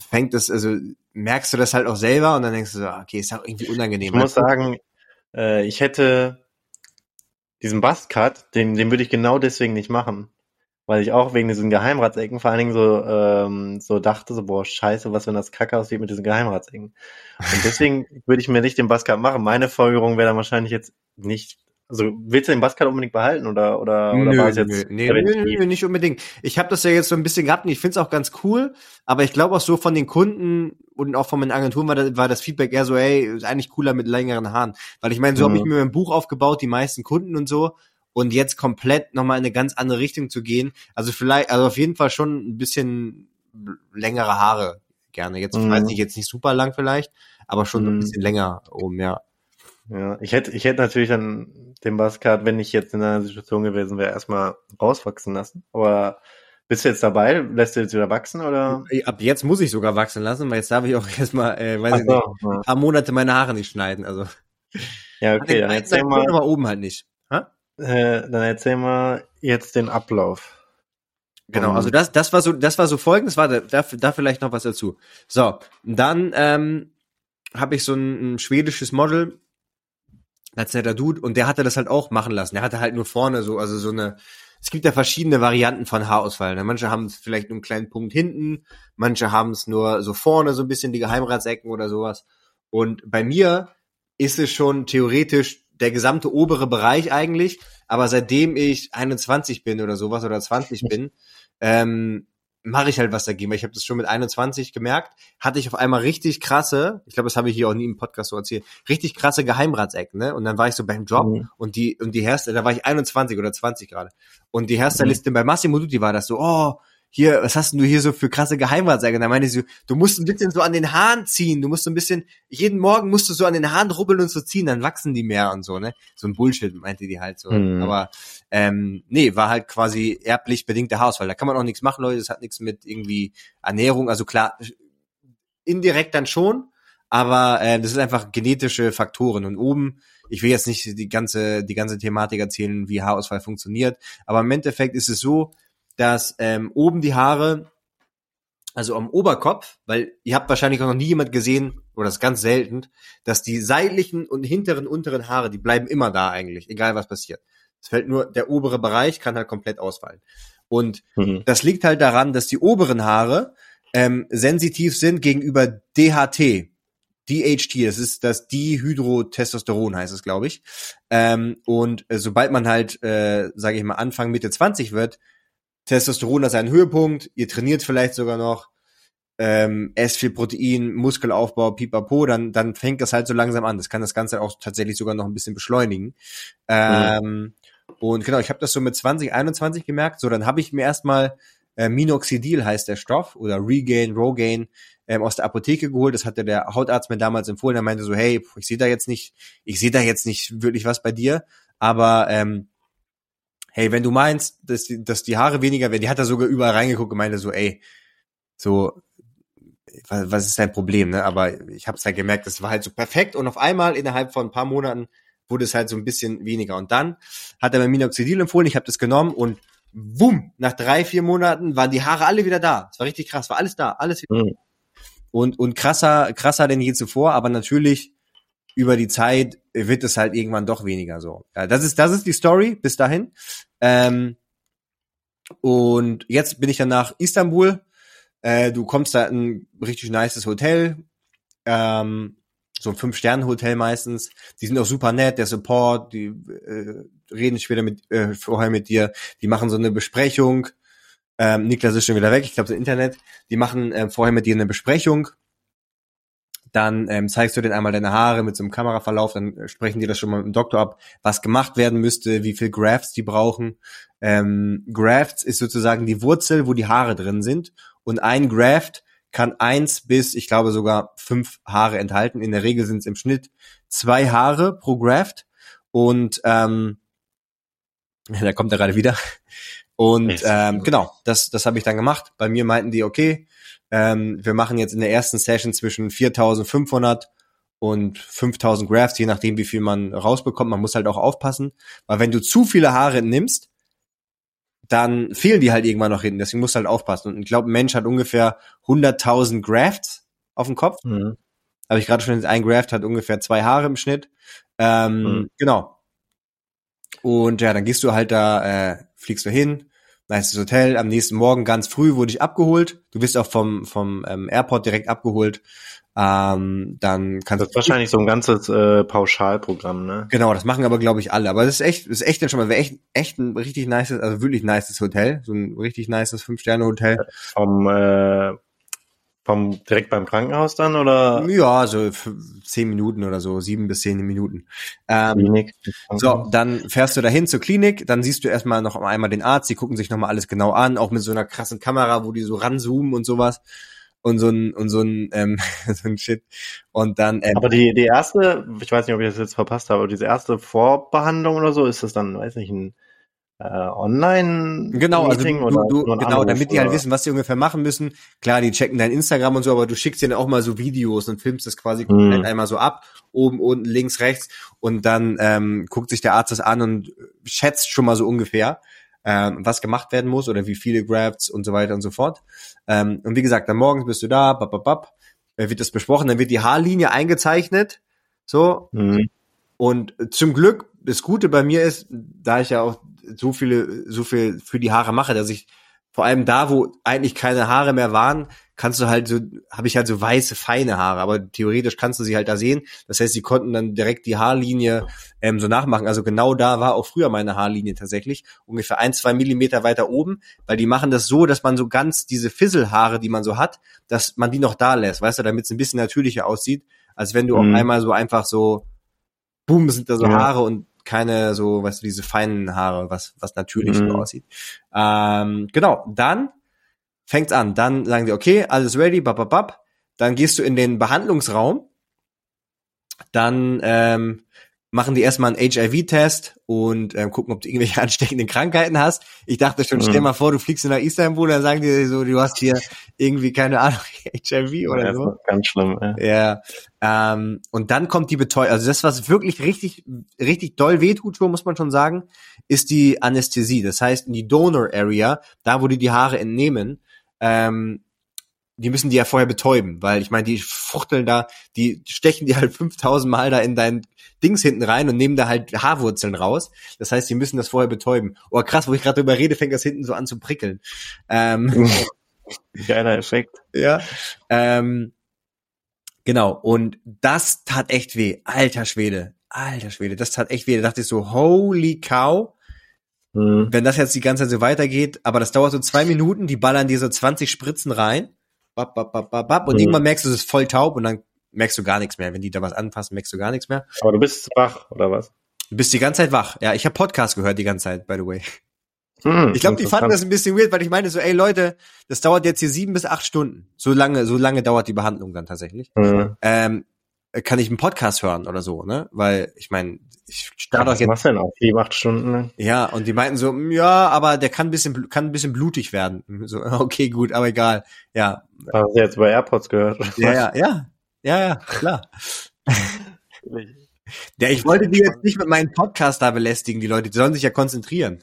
A: fängt das, also merkst du das halt auch selber und dann denkst du so, okay, ist auch irgendwie unangenehm.
B: Ich muss sagen, äh, ich hätte diesen Buzzcut, den, den würde ich genau deswegen nicht machen. Weil ich auch wegen diesen Geheimratsecken vor allen Dingen so, ähm, so dachte, so, boah, scheiße, was wenn das kacke aussieht mit diesen Geheimratsecken. Und deswegen würde ich mir nicht den Buzzcut machen. Meine Folgerung wäre dann wahrscheinlich jetzt nicht also willst du den Buzzcut unbedingt behalten oder oder
A: oder nö, war es jetzt nö, nee, nö, nö, nicht unbedingt. Ich habe das ja jetzt so ein bisschen gehabt und ich finde es auch ganz cool, aber ich glaube auch so von den Kunden und auch von meinen Agenturen war das, war das Feedback eher so, hey, ist eigentlich cooler mit längeren Haaren, weil ich meine, so mhm. habe ich mir mein Buch aufgebaut, die meisten Kunden und so und jetzt komplett nochmal in eine ganz andere Richtung zu gehen. Also vielleicht, also auf jeden Fall schon ein bisschen längere Haare gerne. Jetzt mhm. weiß ich jetzt nicht super lang vielleicht, aber schon mhm. ein bisschen länger oben, ja.
B: Ja, ich hätte, ich hätte natürlich dann den Buzzcard, wenn ich jetzt in einer Situation gewesen wäre, erstmal rauswachsen lassen. Aber bist du jetzt dabei? Lässt du jetzt wieder wachsen oder?
A: Ab jetzt muss ich sogar wachsen lassen, weil jetzt darf ich auch erstmal, äh, weiß Ach ich nicht, ja. ein paar Monate meine Haare nicht schneiden. Also.
B: Ja, okay, dann erzähl mal.
A: Aber oben halt nicht.
B: Äh, dann erzähl mal jetzt den Ablauf.
A: Genau, also das, das war so, das war so folgendes, war da, da, da vielleicht noch was dazu. So, dann ähm, habe ich so ein, ein schwedisches Model, als netter Dude und der hatte das halt auch machen lassen. Der hatte halt nur vorne so, also so eine, es gibt ja verschiedene Varianten von Haarausfall. Ne? Manche haben es vielleicht nur einen kleinen Punkt hinten, manche haben es nur so vorne, so ein bisschen die Geheimratsecken oder sowas. Und bei mir ist es schon theoretisch der gesamte obere Bereich eigentlich, aber seitdem ich 21 bin oder sowas oder 20 bin, ähm, mache ich halt was dagegen, weil ich habe das schon mit 21 gemerkt, hatte ich auf einmal richtig krasse, ich glaube, das habe ich hier auch nie im Podcast so erzählt, richtig krasse Geheimratsecken, ne? Und dann war ich so beim Job mhm. und die und die Hairstyle, da war ich 21 oder 20 gerade. Und die Hairstylistin mhm. bei Massimo Dutti war das so, oh, hier, was hast denn du hier so für krasse Geheimratsecken? Da meinte sie, du musst ein bisschen so an den Haaren ziehen, du musst so ein bisschen, jeden Morgen musst du so an den Haaren rubbeln und so ziehen, dann wachsen die mehr und so, ne? So ein Bullshit, meinte die halt so. Mhm. Aber ähm, nee, war halt quasi erblich bedingter Haarausfall. Da kann man auch nichts machen, Leute, das hat nichts mit irgendwie Ernährung, also klar, indirekt dann schon, aber äh, das ist einfach genetische Faktoren und oben ich will jetzt nicht die ganze die ganze Thematik erzählen, wie Haarausfall funktioniert, aber im Endeffekt ist es so, dass ähm, oben die Haare, also am Oberkopf, weil ihr habt wahrscheinlich auch noch nie jemand gesehen, oder das ist ganz selten, dass die seitlichen und hinteren, unteren Haare, die bleiben immer da eigentlich, egal was passiert. Es fällt nur, der obere Bereich kann halt komplett ausfallen. Und mhm. das liegt halt daran, dass die oberen Haare ähm, sensitiv sind gegenüber DHT. DHT, das ist das Dihydrotestosteron heißt es, glaube ich. Ähm, und äh, sobald man halt, äh, sage ich mal, Anfang Mitte 20 wird, Testosteron hat seinen Höhepunkt, ihr trainiert vielleicht sogar noch, ähm, esst viel Protein, Muskelaufbau, pipapo, dann, dann fängt das halt so langsam an. Das kann das Ganze auch tatsächlich sogar noch ein bisschen beschleunigen. Ähm, mhm. Und genau, ich habe das so mit 2021 gemerkt. So, dann habe ich mir erstmal äh, Minoxidil heißt der Stoff oder Regain, Rogain ähm, aus der Apotheke geholt. Das hatte der Hautarzt mir damals empfohlen. Er meinte so, hey, ich sehe da jetzt nicht, ich sehe da jetzt nicht wirklich was bei dir, aber ähm, hey, wenn du meinst, dass die, dass die Haare weniger werden, die hat da sogar überall reingeguckt und meinte so, ey, so, was, was ist dein Problem, ne? Aber ich habe es halt gemerkt, das war halt so perfekt und auf einmal innerhalb von ein paar Monaten wurde es halt so ein bisschen weniger. Und dann hat er mir Minoxidil empfohlen, ich habe das genommen und wumm, nach drei, vier Monaten waren die Haare alle wieder da. Es war richtig krass, war alles da, alles wieder. Mhm. Und, und krasser, krasser denn je zuvor, aber natürlich über die Zeit wird es halt irgendwann doch weniger so. Ja, das ist, das ist die Story bis dahin. Ähm, und jetzt bin ich dann nach Istanbul. Äh, du kommst da in ein richtig nices Hotel. Ähm, so ein Fünf-Sterne-Hotel meistens. Die sind auch super nett, der Support, die äh, reden später mit, äh, vorher mit dir, die machen so eine Besprechung. Ähm, Niklas ist schon wieder weg, ich glaube, das Internet. Die machen äh, vorher mit dir eine Besprechung dann ähm, zeigst du denen einmal deine Haare mit so einem Kameraverlauf, dann äh, sprechen die das schon mal mit dem Doktor ab, was gemacht werden müsste, wie viel Grafts die brauchen. Ähm, Grafts ist sozusagen die Wurzel, wo die Haare drin sind und ein Graft kann eins bis, ich glaube sogar fünf Haare enthalten. In der Regel sind es im Schnitt zwei Haare pro Graft und ähm, da kommt er gerade wieder. Und ähm, genau, das, das habe ich dann gemacht. Bei mir meinten die, okay, ähm, wir machen jetzt in der ersten Session zwischen 4.500 und 5000 Grafts, je nachdem, wie viel man rausbekommt. Man muss halt auch aufpassen, weil wenn du zu viele Haare nimmst, dann fehlen die halt irgendwann noch hinten. Deswegen musst du halt aufpassen. Und ich glaube, ein Mensch hat ungefähr 100.000 Grafts auf dem Kopf. Mhm. Habe ich gerade schon, ein Graft hat ungefähr zwei Haare im Schnitt. Ähm, mhm. Genau. Und ja, dann gehst du halt da, äh, fliegst du hin, nice Hotel, am nächsten Morgen ganz früh wurde ich abgeholt. Du wirst auch vom, vom ähm, Airport direkt abgeholt. Ähm, dann kannst
B: das ist wahrscheinlich so ein ganzes äh, Pauschalprogramm, ne?
A: Genau, das machen aber glaube ich alle. Aber das ist echt, das ist echt schon mal, wäre echt, echt ein richtig nices, also wirklich nices Hotel, so ein richtig nices Fünf Sterne Hotel.
B: Vom äh, vom direkt beim Krankenhaus dann oder?
A: Ja, so zehn Minuten oder so, sieben bis zehn Minuten. Ähm, Klinik. So, dann fährst du dahin zur Klinik, dann siehst du erstmal noch einmal den Arzt, die gucken sich nochmal alles genau an, auch mit so einer krassen Kamera, wo die so ranzoomen und sowas und so ein und so ein ähm, so ein Shit und dann
B: ähm, aber die die erste ich weiß nicht ob ich das jetzt verpasst habe aber diese erste Vorbehandlung oder so ist das dann weiß nicht ein online
A: genau also du, du, genau Anruf, damit die halt wissen was sie ungefähr machen müssen klar die checken dein Instagram und so aber du schickst denen auch mal so Videos und filmst das quasi hm. einmal so ab oben unten links rechts und dann ähm, guckt sich der Arzt das an und schätzt schon mal so ungefähr ähm, was gemacht werden muss oder wie viele Grafts und so weiter und so fort. Ähm, und wie gesagt, dann morgens bist du da, bap, bap, bap, wird das besprochen, dann wird die Haarlinie eingezeichnet, so. Mhm. Und zum Glück, das Gute bei mir ist, da ich ja auch so viele, so viel für die Haare mache, dass ich vor allem da, wo eigentlich keine Haare mehr waren, kannst du halt so, habe ich halt so weiße, feine Haare, aber theoretisch kannst du sie halt da sehen. Das heißt, sie konnten dann direkt die Haarlinie ähm, so nachmachen. Also genau da war auch früher meine Haarlinie tatsächlich, ungefähr ein, zwei Millimeter weiter oben, weil die machen das so, dass man so ganz diese Fisselhaare, die man so hat, dass man die noch da lässt, weißt du, damit es ein bisschen natürlicher aussieht, als wenn du mhm. auf einmal so einfach so, boom, sind da so ja. Haare und keine so, weißt du, diese feinen Haare, was, was natürlich mhm. so aussieht. Ähm, genau, dann fängt's an. Dann sagen die, okay, alles ready, bababab. Dann gehst du in den Behandlungsraum. Dann ähm, machen die erstmal einen HIV-Test und ähm, gucken, ob du irgendwelche ansteckenden Krankheiten hast. Ich dachte schon, mhm. stell mal vor, du fliegst nach Istanbul, dann sagen die so, du hast hier irgendwie, keine Ahnung, HIV oder ja, so.
B: Ganz schlimm,
A: ja. ja ähm, und dann kommt die Betäubung. Also das, was wirklich richtig, richtig doll wehtut, muss man schon sagen, ist die Anästhesie. Das heißt, in die Donor Area, da wo die die Haare entnehmen, ähm, die müssen die ja vorher betäuben, weil ich meine, die fuchteln da, die stechen die halt 5000 Mal da in dein Dings hinten rein und nehmen da halt Haarwurzeln raus. Das heißt, die müssen das vorher betäuben. Oh krass, wo ich gerade drüber rede, fängt das hinten so an zu prickeln. Ähm,
B: Geiler Effekt.
A: Ja. Ähm, genau. Und das tat echt weh. Alter Schwede. Alter Schwede. Das tat echt weh. Da dachte ich so, holy cow. Mhm. Wenn das jetzt die ganze Zeit so weitergeht, aber das dauert so zwei Minuten, die ballern dir so 20 Spritzen rein. Bap, bap, bap, bap, bap, und mhm. irgendwann merkst du, es ist voll taub und dann merkst du gar nichts mehr. Wenn die da was anfassen, merkst du gar nichts mehr.
B: Aber du bist wach, oder was?
A: Du bist die ganze Zeit wach. Ja, ich habe Podcast gehört die ganze Zeit, by the way. Hm, ich glaube, die fanden das ein bisschen weird, weil ich meine so, ey Leute, das dauert jetzt hier sieben bis acht Stunden. So lange, so lange dauert die Behandlung dann tatsächlich. Mhm. Ähm, kann ich einen Podcast hören oder so, ne? Weil ich meine, ich
B: starte ja, doch jetzt. Was denn auch sieben, acht Stunden? Ne?
A: Ja, und die meinten so, ja, aber der kann ein bisschen, kann ein bisschen blutig werden. So, okay, gut, aber egal. Ja.
B: Hast du jetzt bei AirPods gehört?
A: Ja, ja, ja, ja, ja, klar. ja, ich wollte die jetzt nicht mit meinem Podcast da belästigen, die Leute, die sollen sich ja konzentrieren.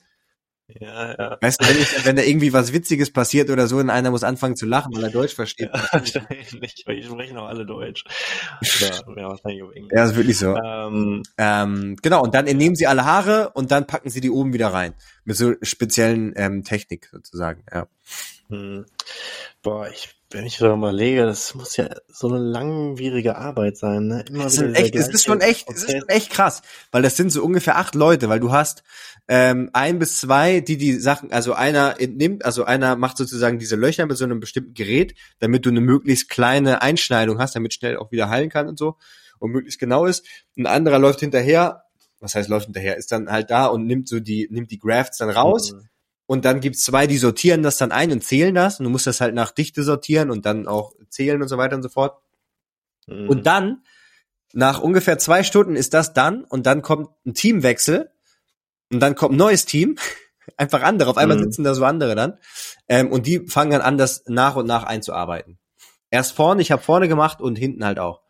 B: Ja, ja.
A: Weißt du, wenn, ich, wenn da irgendwie was Witziges passiert oder so und einer muss anfangen zu lachen, weil er Deutsch versteht. Ja,
B: wahrscheinlich, weil ich sprechen auch alle Deutsch. Ja,
A: ja, wahrscheinlich auf Englisch. Ja, ist wirklich so. Ähm, ähm, genau, und dann entnehmen sie alle Haare und dann packen sie die oben wieder rein. Mit so speziellen ähm, Technik sozusagen, ja. Hm.
B: Boah, ich wenn ich so überlege, das muss ja so eine langwierige Arbeit sein, ne?
A: Immer es, wieder echt, es ist schon echt, es ist schon echt krass, weil das sind so ungefähr acht Leute, weil du hast ähm, ein bis zwei, die die Sachen, also einer entnimmt, also einer macht sozusagen diese Löcher mit so einem bestimmten Gerät, damit du eine möglichst kleine Einschneidung hast, damit schnell auch wieder heilen kann und so und möglichst genau ist. Ein anderer läuft hinterher, was heißt läuft hinterher, ist dann halt da und nimmt so die, nimmt die Grafts dann raus. Mhm und dann gibt's zwei, die sortieren das dann ein und zählen das. Und du musst das halt nach Dichte sortieren und dann auch zählen und so weiter und so fort. Mhm. Und dann, nach ungefähr zwei Stunden ist das dann und dann kommt ein Teamwechsel und dann kommt ein neues Team. Einfach andere. Auf einmal mhm. sitzen da so andere dann. Ähm, und die fangen dann an, das nach und nach einzuarbeiten. Erst vorne, ich habe vorne gemacht und hinten halt auch.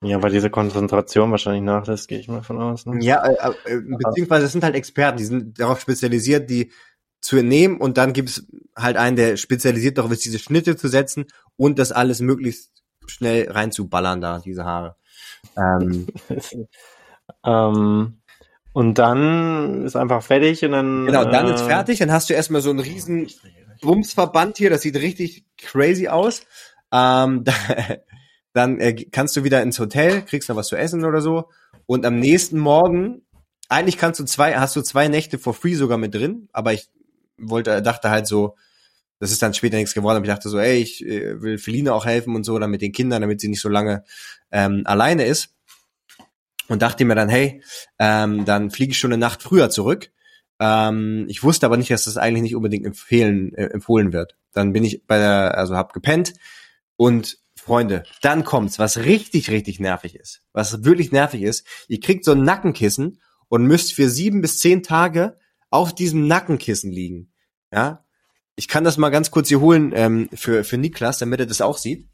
B: Ja, weil diese Konzentration wahrscheinlich nachlässt, gehe ich mal von aus. Ne?
A: Ja, äh, äh, beziehungsweise es sind halt Experten, die sind darauf spezialisiert, die zu entnehmen und dann gibt es halt einen, der spezialisiert darauf ist, diese Schnitte zu setzen und das alles möglichst schnell reinzuballern da, diese Haare. Ähm,
B: ähm, und dann ist einfach fertig und dann.
A: Genau, dann äh, ist fertig, dann hast du erstmal so einen riesen Bumsverband hier, das sieht richtig crazy aus. Ähm, dann äh, kannst du wieder ins Hotel, kriegst noch was zu essen oder so. Und am nächsten Morgen, eigentlich kannst du zwei, hast du zwei Nächte for free sogar mit drin, aber ich wollte, dachte halt so, das ist dann später nichts geworden, aber ich dachte so, ey, ich äh, will Feline auch helfen und so, dann mit den Kindern, damit sie nicht so lange ähm, alleine ist. Und dachte mir dann, hey, ähm, dann fliege ich schon eine Nacht früher zurück. Ähm, ich wusste aber nicht, dass das eigentlich nicht unbedingt empfehlen, äh, empfohlen wird. Dann bin ich bei der, also hab gepennt und Freunde, dann kommt's, was richtig, richtig nervig ist. Was wirklich nervig ist, ihr kriegt so ein Nackenkissen und müsst für sieben bis zehn Tage auf diesem Nackenkissen liegen. Ja, ich kann das mal ganz kurz hier holen ähm, für für Niklas, damit er das auch sieht.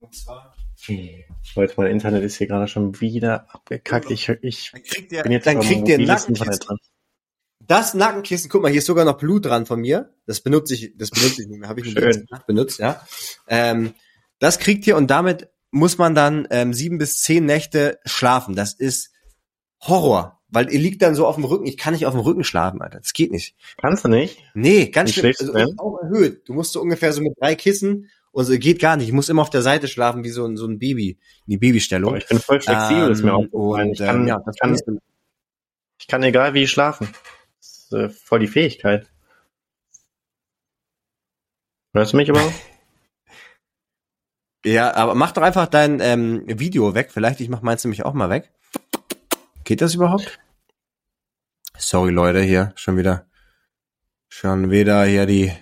B: Und zwar. Leute, mein Internet ist hier gerade schon wieder abgekackt. Ich, ich
A: dann kriegt ihr, bin jetzt dann kriegt ihr Nackenkissen. Das Nackenkissen, guck mal, hier ist sogar noch Blut dran von mir. Das benutze ich, das benutze ich nicht mehr. Habe ich
B: Schön.
A: benutzt, ja. Ähm, das kriegt ihr und damit muss man dann ähm, sieben bis zehn Nächte schlafen. Das ist Horror, weil ihr liegt dann so auf dem Rücken. Ich kann nicht auf dem Rücken schlafen, Alter. Das geht nicht.
B: Kannst du nicht?
A: Nee, ganz schön. Also, auch erhöht. Du musst so ungefähr so mit drei Kissen und so geht gar nicht. Ich muss immer auf der Seite schlafen wie so ein so ein Baby, in die Babystellung.
B: ich bin voll flexibel, ähm, ist mir auch
A: und, ich kann, ähm, ja, das kann,
B: ich kann egal wie schlafen. Das ist äh, voll die Fähigkeit. Hörst du mich überhaupt?
A: Ja, aber mach doch einfach dein ähm, Video weg. Vielleicht, ich mach meins nämlich auch mal weg. Geht das überhaupt? Sorry, Leute, hier schon wieder. Schon wieder hier die.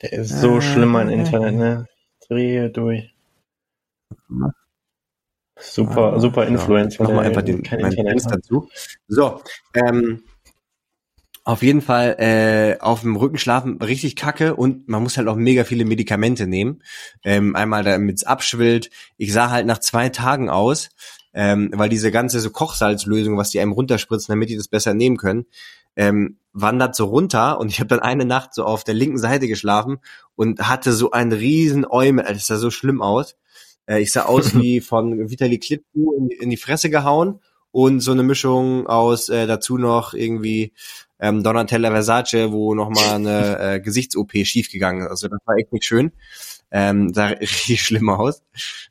B: Der ist so ah, schlimm, mein Internet, ne? Drehe durch. Super, ah, super Influencer.
A: Mach mal einfach den, mein Fenster dazu. So, ähm, auf jeden Fall äh, auf dem Rücken schlafen richtig kacke und man muss halt auch mega viele Medikamente nehmen. Ähm, einmal damit es abschwillt. Ich sah halt nach zwei Tagen aus, ähm, weil diese ganze so Kochsalzlösung, was die einem runterspritzen, damit die das besser nehmen können, ähm, wandert so runter und ich habe dann eine Nacht so auf der linken Seite geschlafen und hatte so einen riesen Äumel, das sah so schlimm aus. Äh, ich sah aus wie von Vitali Klitschko in, in die Fresse gehauen und so eine Mischung aus äh, dazu noch irgendwie ähm, Donatella Versace, wo nochmal eine äh, Gesichts-OP schiefgegangen ist. Also das war echt nicht schön. Ähm, sah richtig schlimm aus.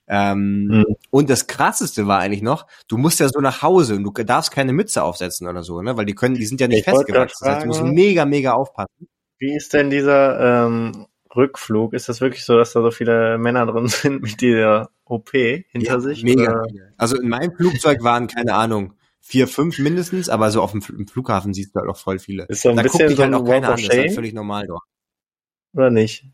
A: Ähm, mhm. Und das krasseste war eigentlich noch, du musst ja so nach Hause und du darfst keine Mütze aufsetzen oder so, ne? Weil die können, die sind ja nicht ich festgewachsen. Das heißt, du musst mega, mega aufpassen.
B: Wie ist denn dieser ähm, Rückflug? Ist das wirklich so, dass da so viele Männer drin sind mit dieser OP hinter ja, sich?
A: Mega. Oder? Also in meinem Flugzeug waren, keine Ahnung, vier, fünf mindestens, aber so auf dem Flughafen siehst du halt auch voll viele.
B: Ist so ein
A: da
B: bisschen
A: guckt halt auch keiner an, das ist halt völlig normal dort.
B: Oder nicht?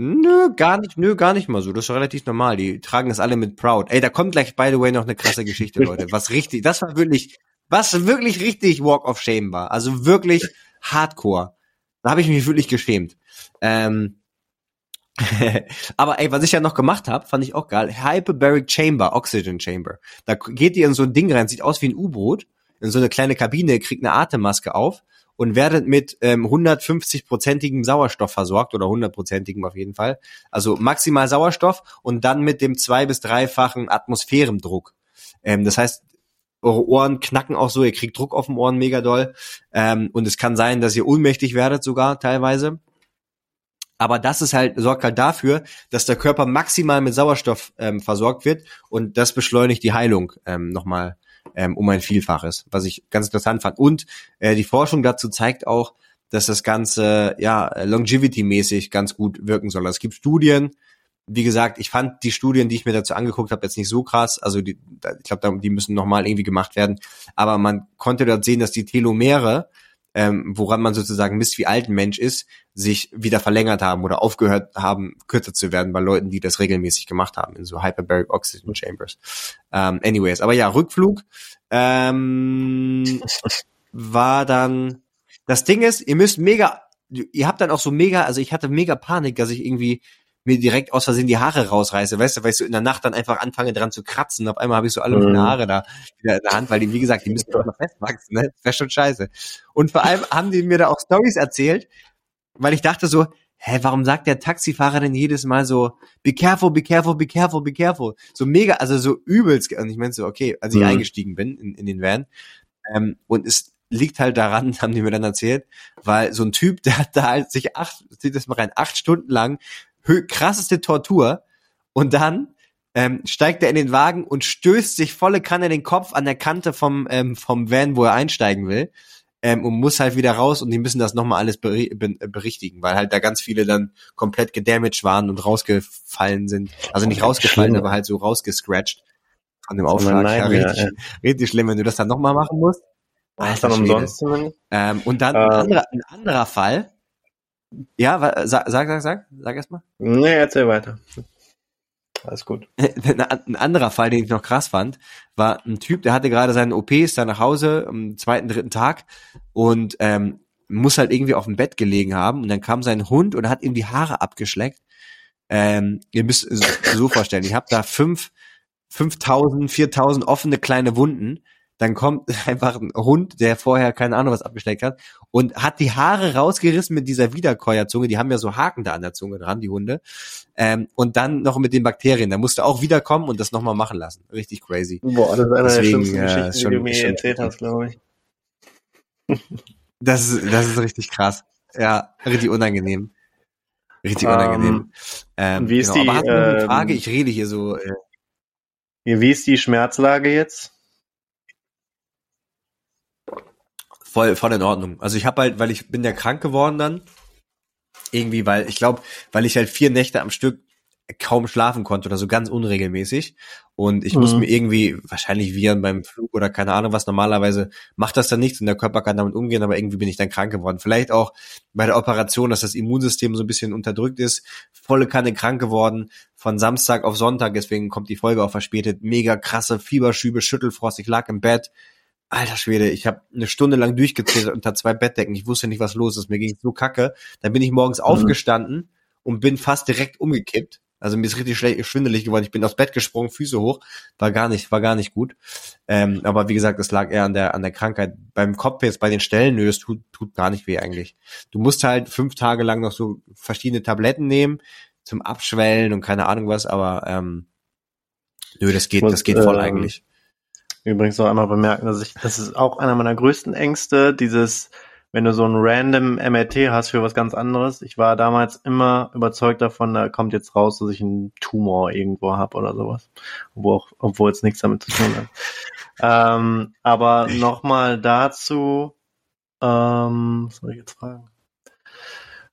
A: Nö, gar nicht, nö, gar nicht mal so. Das ist relativ normal. Die tragen das alle mit Proud. Ey, da kommt gleich, by the way, noch eine krasse Geschichte, Leute. Was richtig, das war wirklich, was wirklich richtig Walk of Shame war. Also wirklich Hardcore. Da habe ich mich wirklich geschämt. Ähm, Aber ey, was ich ja noch gemacht habe, fand ich auch geil. Hyperbaric Chamber, Oxygen Chamber. Da geht ihr in so ein Ding rein, sieht aus wie ein U-Boot, in so eine kleine Kabine, kriegt eine Atemmaske auf und werdet mit ähm, 150-prozentigem Sauerstoff versorgt oder 100-prozentigem auf jeden Fall. Also maximal Sauerstoff und dann mit dem zwei- bis dreifachen Atmosphärendruck. Ähm, das heißt, eure Ohren knacken auch so, ihr kriegt Druck auf den Ohren mega doll. Ähm, und es kann sein, dass ihr ohnmächtig werdet sogar teilweise. Aber das ist halt, sorgt halt dafür, dass der Körper maximal mit Sauerstoff ähm, versorgt wird und das beschleunigt die Heilung ähm, nochmal ähm, um ein Vielfaches, was ich ganz interessant fand. Und äh, die Forschung dazu zeigt auch, dass das Ganze ja longevity-mäßig ganz gut wirken soll. Also es gibt Studien, wie gesagt, ich fand die Studien, die ich mir dazu angeguckt habe, jetzt nicht so krass. Also die, ich glaube, die müssen nochmal irgendwie gemacht werden. Aber man konnte dort sehen, dass die Telomere ähm, woran man sozusagen misst, wie alt ein Mensch ist, sich wieder verlängert haben oder aufgehört haben, kürzer zu werden bei Leuten, die das regelmäßig gemacht haben, in so Hyperbaric Oxygen Chambers. Ähm, anyways, aber ja, Rückflug ähm, war dann, das Ding ist, ihr müsst mega, ihr habt dann auch so mega, also ich hatte mega Panik, dass ich irgendwie mir direkt aus Versehen die Haare rausreiße, weißt du, weil ich so in der Nacht dann einfach anfange dran zu kratzen. Auf einmal habe ich so alle meine
B: Mhm.
A: Haare da wieder in der Hand, weil die, wie gesagt, die müssen doch noch festwachsen, ne? Das wäre schon scheiße. Und vor allem haben die mir da auch Stories erzählt, weil ich dachte so, hä, warum sagt der Taxifahrer denn jedes Mal so, be careful, be careful, be careful, be careful. So mega, also so übelst. Und ich meinte so, okay, als ich
B: Mhm.
A: eingestiegen bin in, in den Van, ähm, und es liegt halt daran, haben die mir dann erzählt, weil so ein Typ, der hat da halt sich acht, sieht das mal rein, acht Stunden lang, krasseste Tortur, und dann ähm, steigt er in den Wagen und stößt sich volle Kanne den Kopf an der Kante vom, ähm, vom Van, wo er einsteigen will. Ähm, und muss halt wieder raus und die müssen das nochmal alles beri be berichtigen, weil halt da ganz viele dann komplett gedamaged waren und rausgefallen sind. Also nicht rausgefallen,
B: Schlimm.
A: aber halt so rausgescratcht von dem Aufschlag.
B: eine
A: Ja, richtig, richtig schlimm, wenn du das dann nochmal machen musst.
B: War das dann
A: Alter
B: umsonst zumindest?
A: Ähm, und dann
B: Ähm.
A: ein, anderer, ein anderer Fall. Ja, sag, sag, sag, sag, sag erst mal.
B: Nee, erzähl weiter. Alles gut.
A: ein anderer Fall, den ich noch krass fand, war ein Typ, der hatte gerade seinen OP, ist da nach Hause am zweiten, dritten Tag und ähm, muss halt irgendwie auf dem Bett gelegen haben und dann kam sein Hund und hat ihm die Haare abgeschleckt. Ähm, ihr müsst es so vorstellen, ich habe da fünf, 5000, 4000 offene kleine Wunden. Dann kommt einfach ein Hund, der vorher keine Ahnung was abgeschleckt hat und hat die Haare rausgerissen mit dieser Wiederkäuerzunge. Die haben ja so Haken da an der Zunge dran, die Hunde. Ähm, und dann noch mit den Bakterien. Da musste auch wiederkommen und das nochmal machen lassen. Richtig crazy.
B: Boah, das ist eine
A: Deswegen,
B: der schlimmsten
A: äh,
B: Geschichten,
A: ist schon-
B: die du mir
A: schon-
B: erzählt hast, glaube ich.
A: Das ist, das ist richtig krass. Ja, richtig unangenehm. Richtig
B: Ähm,
A: unangenehm. Ähm,
B: und wie ist
A: genau.
B: die,
A: Aber du noch eine
B: ähm,
A: Frage? Ich rede hier so. Äh,
B: wie ist die Schmerzlage jetzt?
A: Voll, voll in Ordnung. Also ich habe halt, weil ich bin ja krank geworden dann. Irgendwie, weil ich glaube, weil ich halt vier Nächte am Stück kaum schlafen konnte oder so ganz unregelmäßig. Und ich muss
B: Mhm.
A: mir irgendwie, wahrscheinlich Viren beim Flug oder keine Ahnung was, normalerweise macht das dann nichts und der Körper kann damit umgehen, aber irgendwie bin ich dann krank geworden. Vielleicht auch bei der Operation, dass das Immunsystem so ein bisschen unterdrückt ist. Volle Kanne krank geworden, von Samstag auf Sonntag, deswegen kommt die Folge auch verspätet. Mega krasse Fieberschübe, Schüttelfrost, ich lag im Bett. Alter Schwede, ich habe eine Stunde lang durchgezählt unter zwei Bettdecken. Ich wusste nicht, was los ist. Mir ging so kacke. Dann bin ich morgens aufgestanden und bin fast direkt umgekippt. Also mir ist richtig schlecht, schwindelig geworden. Ich bin aufs Bett gesprungen, Füße hoch. War gar nicht, war gar nicht gut. Ähm, aber wie gesagt, es lag eher an der, an der Krankheit. Beim Kopf jetzt, bei den Stellen, nö, es tut, tut gar nicht weh eigentlich. Du musst halt fünf Tage lang noch so verschiedene Tabletten nehmen zum Abschwellen und keine Ahnung was, aber ähm, nö, das geht,
B: Und,
A: das geht voll
B: ähm,
A: eigentlich.
B: Übrigens noch einmal bemerken, dass ich, das ist auch einer meiner größten Ängste, dieses, wenn du so ein random MRT hast für was ganz anderes. Ich war damals immer überzeugt davon, da kommt jetzt raus, dass ich einen Tumor irgendwo habe oder sowas. Obwohl, auch, obwohl es nichts damit zu tun hat. ähm, aber nochmal dazu, ähm, was soll ich jetzt fragen?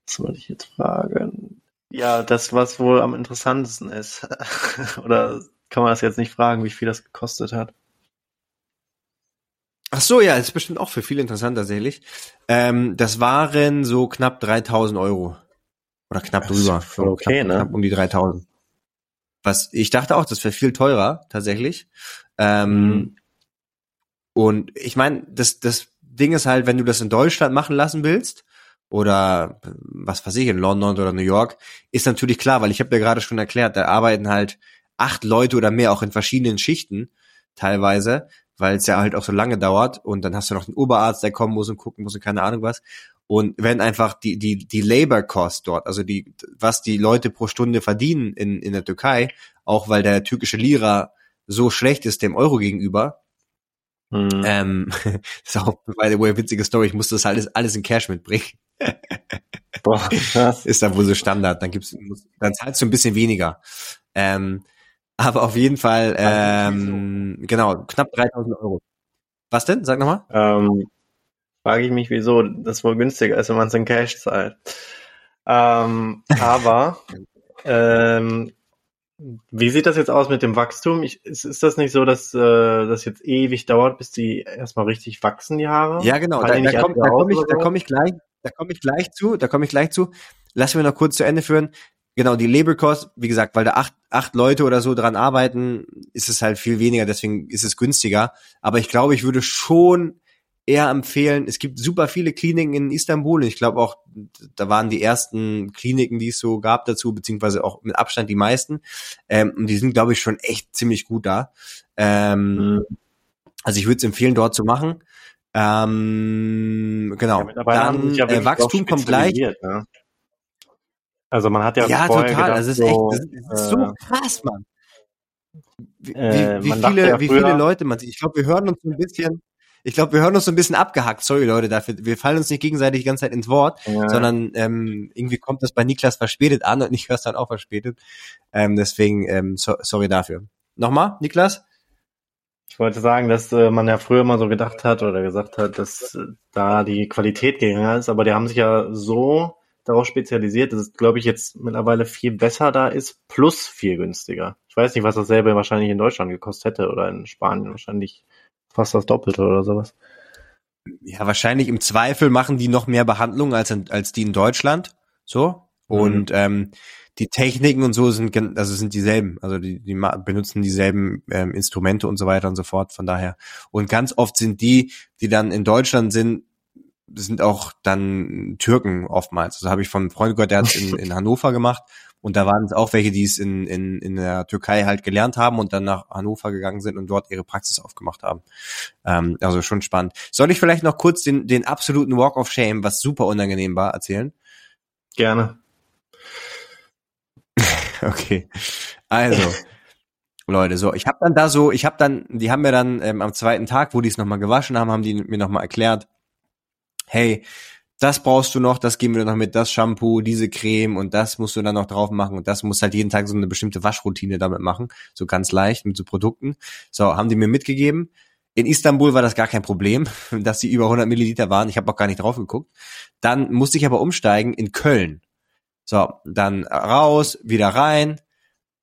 B: Was soll ich jetzt fragen? Ja, das, was wohl am interessantesten ist. oder kann man das jetzt nicht fragen, wie viel das gekostet hat?
A: Ach so, ja, ist bestimmt auch für viele interessant tatsächlich. Ähm, das waren so knapp 3000 Euro. Oder knapp drüber.
B: okay,
A: knapp,
B: ne?
A: knapp um die 3000. Was, ich dachte auch, das wäre viel teurer, tatsächlich. Ähm,
B: Mhm.
A: Und ich meine, das, das Ding ist halt, wenn du das in Deutschland machen lassen willst, oder was weiß ich, in London oder New York, ist natürlich klar, weil ich habe ja gerade schon erklärt, da arbeiten halt acht Leute oder mehr auch in verschiedenen Schichten teilweise, weil es ja halt auch so lange dauert und dann hast du noch den Oberarzt, der kommen muss und gucken muss und keine Ahnung was. Und wenn einfach die, die, die Labor Cost dort, also die, was die Leute pro Stunde verdienen in, in der Türkei, auch weil der türkische Lira so schlecht ist dem Euro gegenüber,
B: Mhm.
A: ähm, das ist auch, by the way, witzige Story, ich musste das alles, alles in Cash mitbringen.
B: Boah, krass.
A: Ist da wohl so Standard, dann gibt's, dann zahlst du ein bisschen weniger. Ähm, aber auf jeden Fall, ähm, genau, knapp 3000 Euro. Was denn? Sag nochmal.
B: Ähm, frage ich mich, wieso das wohl günstiger ist, wenn man es in Cash zahlt. Ähm, aber ähm, wie sieht das jetzt aus mit dem Wachstum? Ich, ist, ist das nicht so, dass äh, das jetzt ewig dauert, bis die erstmal richtig wachsen, die Haare?
A: Ja, genau,
B: Fallen
A: da, da komme komm ich, da
B: oder
A: komm ich gleich, da komme ich gleich zu, da komme ich gleich zu. Lass mir noch kurz zu Ende führen. Genau, die Labor Cost, wie gesagt, weil da acht, acht Leute oder so dran arbeiten, ist es halt viel weniger, deswegen ist es günstiger. Aber ich glaube, ich würde schon eher empfehlen. Es gibt super viele Kliniken in Istanbul. Ich glaube auch, da waren die ersten Kliniken, die es so gab dazu, beziehungsweise auch mit Abstand die meisten. Ähm, und die sind, glaube ich, schon echt ziemlich gut da. Ähm, mhm. Also ich würde es empfehlen, dort zu machen. Ähm, genau. Ja, Dann ja äh, Wachstum kommt gleich. Ne?
B: Also man hat ja
A: ja total. Gedacht, also es ist echt, das ist, das ist so äh, krass, Mann. Wie, äh, wie, viele, ja wie viele Leute man sieht. Ich glaube, wir hören uns so ein bisschen. Ich glaube, wir hören uns so ein bisschen abgehackt. Sorry, Leute, dafür. Wir fallen uns nicht gegenseitig die ganze Zeit ins Wort, ja. sondern ähm, irgendwie kommt das bei Niklas verspätet an und ich höre es dann auch verspätet. Ähm, deswegen, ähm, so, sorry dafür. Nochmal, Niklas?
B: Ich wollte sagen, dass äh, man ja früher mal so gedacht hat oder gesagt hat, dass äh, da die Qualität geringer ist, aber die haben sich ja so darauf spezialisiert, dass es, glaube ich, jetzt mittlerweile viel besser da ist, plus viel günstiger. Ich weiß nicht, was dasselbe wahrscheinlich in Deutschland gekostet hätte oder in Spanien wahrscheinlich fast das Doppelte oder sowas.
A: Ja, wahrscheinlich im Zweifel machen die noch mehr Behandlungen als, in, als die in Deutschland. So. Und mhm. ähm, die Techniken und so sind also sind dieselben, also die, die benutzen dieselben ähm, Instrumente und so weiter und so fort. Von daher und ganz oft sind die, die dann in Deutschland sind, sind auch dann Türken oftmals. Also habe ich von einem Freund gehört, der hat es in, in Hannover gemacht und da waren es auch welche, die es in, in, in der Türkei halt gelernt haben und dann nach Hannover gegangen sind und dort ihre Praxis aufgemacht haben. Ähm, also schon spannend. Soll ich vielleicht noch kurz den, den absoluten Walk of Shame, was super unangenehm war, erzählen?
B: Gerne.
A: okay. Also, Leute, so, ich habe dann da so, ich habe dann, die haben mir dann ähm, am zweiten Tag, wo die es nochmal gewaschen haben, haben die mir nochmal erklärt, hey, das brauchst du noch, das geben wir noch mit, das Shampoo, diese Creme und das musst du dann noch drauf machen und das muss halt jeden Tag so eine bestimmte Waschroutine damit machen, so ganz leicht mit so Produkten. So, haben die mir mitgegeben. In Istanbul war das gar kein Problem, dass sie über 100 Milliliter waren. Ich habe auch gar nicht drauf geguckt. Dann musste ich aber umsteigen in Köln. So, dann raus, wieder rein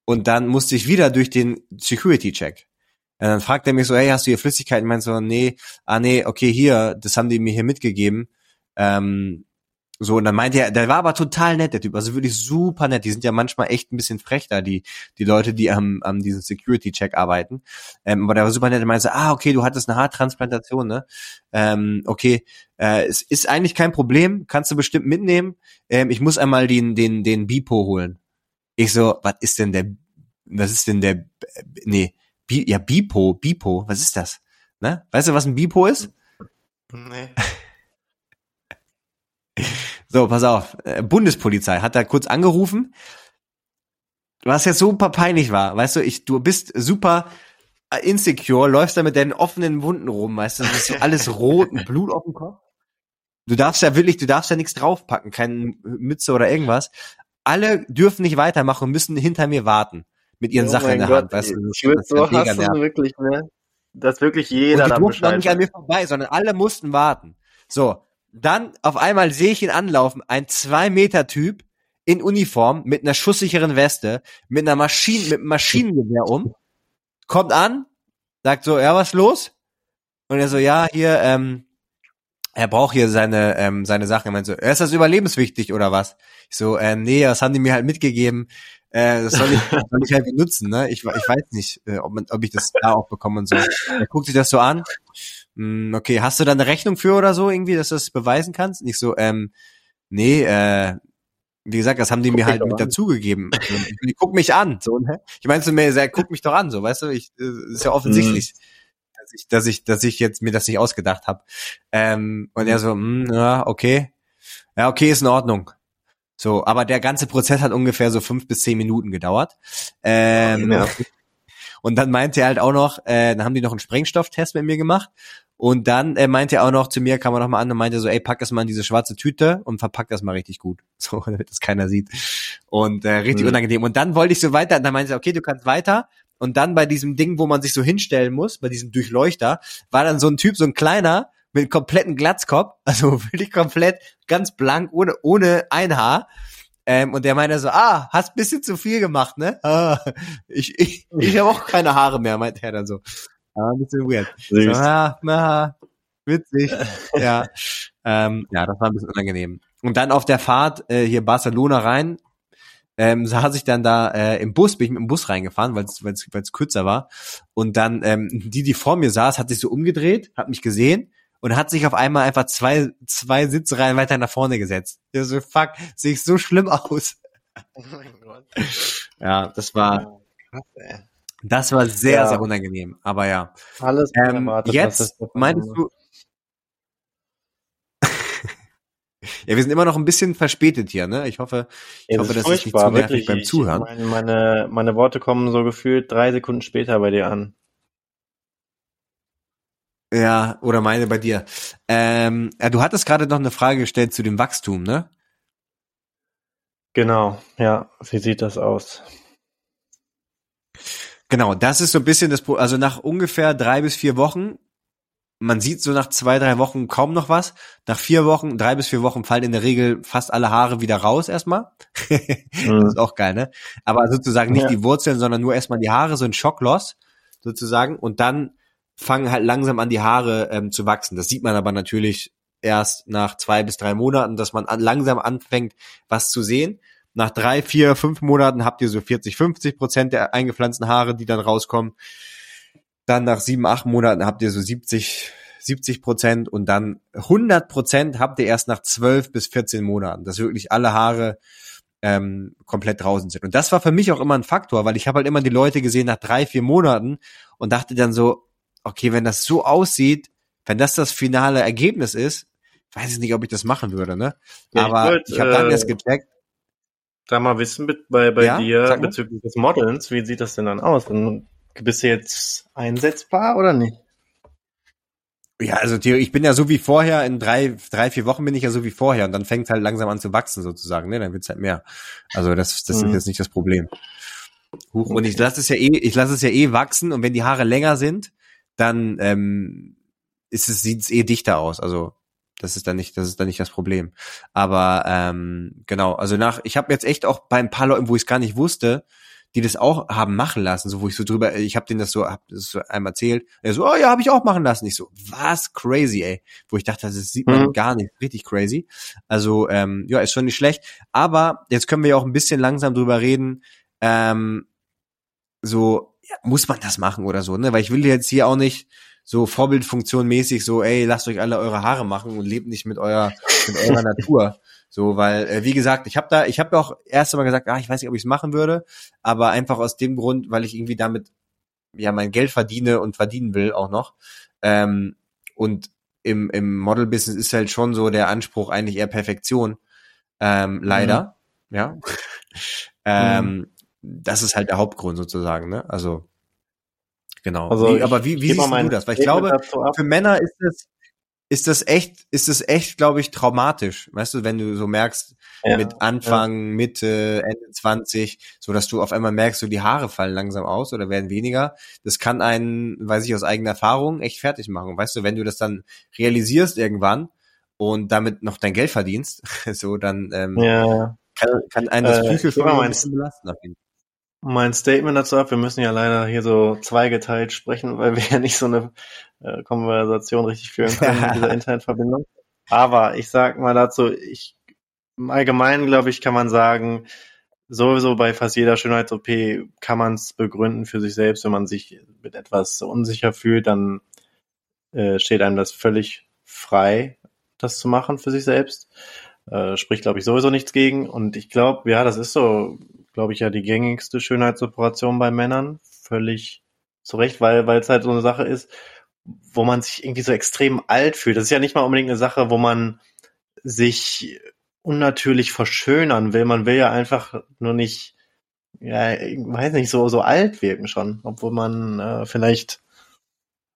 A: und dann musste ich wieder durch den Security-Check. Und dann fragt er mich so, hey, hast du hier Flüssigkeiten? Meinte so, nee, ah nee, okay, hier, das haben die mir hier mitgegeben. Ähm, so, und dann meinte er, der war aber total nett, der Typ, also wirklich super nett. Die sind ja manchmal echt ein bisschen frech da, die, die Leute, die am, am diesen Security-Check arbeiten. Ähm, aber der war super nett, der meinte, ah, okay, du hattest eine Haartransplantation, ne? Ähm, okay, äh, es ist eigentlich kein Problem, kannst du bestimmt mitnehmen. Ähm, ich muss einmal den, den, den Bipo holen. Ich so, was ist denn der, was ist denn der, nee, Bi, ja, Bipo, Bipo, was ist das? Ne? Weißt du, was ein Bipo ist? Nee. So, pass auf. Äh, Bundespolizei hat da kurz angerufen, was jetzt super peinlich war. Weißt du, ich, du bist super äh, insecure, läufst da mit deinen offenen Wunden rum, weißt du, das ist so alles rot und Blut auf dem Kopf. Du darfst ja wirklich, du darfst ja nichts draufpacken, keine Mütze oder irgendwas. Alle dürfen nicht weitermachen und müssen hinter mir warten mit ihren oh Sachen in der Gott, Hand. Weißt du,
B: ich würde so hassen, wirklich, ne? Dass wirklich jeder und
A: die durften nicht an mir vorbei, sondern alle mussten warten. So, dann auf einmal sehe ich ihn anlaufen, ein zwei Meter Typ in Uniform mit einer schusssicheren Weste, mit einer Maschine, mit einem Maschinengewehr um, kommt an, sagt so, ja, was los? Und er so, ja, hier, ähm, er braucht hier seine, ähm, seine Sachen. Er meint so, ist das überlebenswichtig oder was? Ich so, äh, nee, das haben die mir halt mitgegeben. Äh, das soll ich, soll ich halt benutzen, ne? Ich, ich weiß nicht, äh, ob, man, ob ich das da auch bekomme und so. Er guckt sich das so an. Hm, okay, hast du da eine Rechnung für oder so irgendwie, dass du das beweisen kannst? Nicht so, ähm, nee, äh, wie gesagt, das haben die guck mir halt mit dazugegeben. die guck mich an, so, ne? Ich meinst du mir, guck mich doch an, so, weißt du, ich, äh, ist ja offensichtlich. Mhm dass ich, dass ich, dass ich jetzt mir das nicht ausgedacht habe. Ähm, und er so, mh, hm, ja, okay. Ja, okay, ist in Ordnung. So, aber der ganze Prozess hat ungefähr so fünf bis zehn Minuten gedauert. Ähm, ja. Und dann meinte er halt auch noch, äh, dann haben die noch einen Sprengstofftest mit mir gemacht. Und dann äh, meinte er auch noch zu mir, kam er noch mal an und meinte so, ey, pack das mal in diese schwarze Tüte und verpack das mal richtig gut. So, damit das keiner sieht. Und äh, richtig mhm. unangenehm. Und dann wollte ich so weiter, und dann meinte er, okay, du kannst weiter. Und dann bei diesem Ding, wo man sich so hinstellen muss, bei diesem Durchleuchter, war dann so ein Typ, so ein kleiner, mit kompletten Glatzkopf, also wirklich komplett ganz blank, ohne, ohne ein Haar. Ähm, und der meinte so, ah, hast bisschen zu viel gemacht, ne? Ah, ich ich, ich habe auch keine Haare mehr, meinte er dann so. Ja, ein bisschen weird. So, ah, na, witzig. ja, ähm, ja, das war ein bisschen unangenehm. Und dann auf der Fahrt äh, hier Barcelona rein, ähm, saß ich dann da äh, im Bus, bin ich mit dem Bus reingefahren, weil es weil es kürzer war. Und dann ähm, die, die vor mir saß, hat sich so umgedreht, hat mich gesehen und hat sich auf einmal einfach zwei, zwei Sitzreihen weiter nach vorne gesetzt. Ja, so, fuck, sehe ich so schlimm aus. Oh mein Gott. Ja, das war, das war sehr, ja. sehr unangenehm, aber ja.
B: Alles
A: ähm, jetzt meinst du, Ja, wir sind immer noch ein bisschen verspätet hier, ne? Ich hoffe, ich ja, hoffe, das ist nicht zu nervig beim Zuhören.
B: Meine, meine, meine Worte kommen so gefühlt drei Sekunden später bei dir an.
A: Ja, oder meine bei dir. Ähm, ja, du hattest gerade noch eine Frage gestellt zu dem Wachstum, ne?
B: Genau, ja. Wie sieht das aus?
A: Genau, das ist so ein bisschen das, also nach ungefähr drei bis vier Wochen man sieht so nach zwei, drei Wochen kaum noch was. Nach vier Wochen, drei bis vier Wochen fallen in der Regel fast alle Haare wieder raus erstmal. mhm. Das ist auch geil, ne? Aber sozusagen nicht ja. die Wurzeln, sondern nur erstmal die Haare, so ein Schockloss sozusagen. Und dann fangen halt langsam an die Haare ähm, zu wachsen. Das sieht man aber natürlich erst nach zwei bis drei Monaten, dass man an, langsam anfängt, was zu sehen. Nach drei, vier, fünf Monaten habt ihr so 40, 50 Prozent der eingepflanzten Haare, die dann rauskommen. Dann nach sieben, acht Monaten habt ihr so 70, 70 Prozent und dann 100 Prozent habt ihr erst nach zwölf bis 14 Monaten, dass wirklich alle Haare ähm, komplett draußen sind. Und das war für mich auch immer ein Faktor, weil ich habe halt immer die Leute gesehen nach drei, vier Monaten und dachte dann so, okay, wenn das so aussieht, wenn das das finale Ergebnis ist, weiß ich nicht, ob ich das machen würde, ne? Ja, Aber ich, ich habe dann äh, erst gecheckt.
B: Da mal wissen bei, bei ja, dir bezüglich des Modelns, wie sieht das denn dann aus? Und bist du jetzt einsetzbar oder nicht?
A: Ja, also ich bin ja so wie vorher, in drei, drei, vier Wochen bin ich ja so wie vorher und dann fängt halt langsam an zu wachsen sozusagen, ne? Dann wird's halt mehr. Also das, das mhm. ist jetzt nicht das Problem. Huch, und ich lasse es ja eh, ich lasse es ja eh wachsen und wenn die Haare länger sind, dann ähm, ist es, sieht es eh dichter aus. Also das ist dann nicht, das ist dann nicht das Problem. Aber ähm, genau, also nach, ich habe jetzt echt auch bei ein paar Leuten, wo ich es gar nicht wusste, die das auch haben machen lassen, so wo ich so drüber, ich habe denen das so, hab das so einmal erzählt, er so, oh ja, habe ich auch machen lassen. Ich so, was crazy, ey, wo ich dachte, das sieht man mhm. gar nicht, richtig crazy. Also ähm, ja, ist schon nicht schlecht. Aber jetzt können wir ja auch ein bisschen langsam drüber reden. Ähm, so muss man das machen oder so, ne? Weil ich will jetzt hier auch nicht so Vorbildfunktion mäßig so, ey, lasst euch alle eure Haare machen und lebt nicht mit eurer mit eurer Natur. So, weil, äh, wie gesagt, ich habe da, ich habe auch erst einmal gesagt, ah, ich weiß nicht, ob ich es machen würde, aber einfach aus dem Grund, weil ich irgendwie damit ja mein Geld verdiene und verdienen will auch noch. Ähm, und im, im Model-Business ist halt schon so der Anspruch eigentlich eher Perfektion. Ähm, leider. Mhm. Ja. ähm, mhm. Das ist halt der Hauptgrund sozusagen, ne? Also, genau. Also wie, aber wie, wie siehst du das? Weil ich glaube, für Männer ist es, ist das echt, ist das echt, glaube ich, traumatisch. Weißt du, wenn du so merkst, ja, mit Anfang, ja. Mitte, Ende 20, so dass du auf einmal merkst, so die Haare fallen langsam aus oder werden weniger. Das kann einen, weiß ich aus eigener Erfahrung, echt fertig machen. Weißt du, wenn du das dann realisierst irgendwann und damit noch dein Geld verdienst, so dann ähm, ja. kann, kann einen das äh, schon ein bisschen belasten.
B: Mein Statement dazu ab. Wir müssen ja leider hier so zweigeteilt sprechen, weil wir ja nicht so eine äh, Konversation richtig führen können mit dieser Internetverbindung. Aber ich sag mal dazu, ich im Allgemeinen glaube ich, kann man sagen, sowieso bei fast jeder Schönheits-OP kann man es begründen für sich selbst, wenn man sich mit etwas unsicher fühlt, dann äh, steht einem das völlig frei, das zu machen für sich selbst. Äh, spricht, glaube ich, sowieso nichts gegen. Und ich glaube, ja, das ist so glaube ich, ja die gängigste Schönheitsoperation bei Männern. Völlig zu Recht, weil weil es halt so eine Sache ist, wo man sich irgendwie so extrem alt fühlt. Das ist ja nicht mal unbedingt eine Sache, wo man sich unnatürlich verschönern will. Man will ja einfach nur nicht, ja, ich weiß nicht, so, so alt wirken schon, obwohl man äh, vielleicht,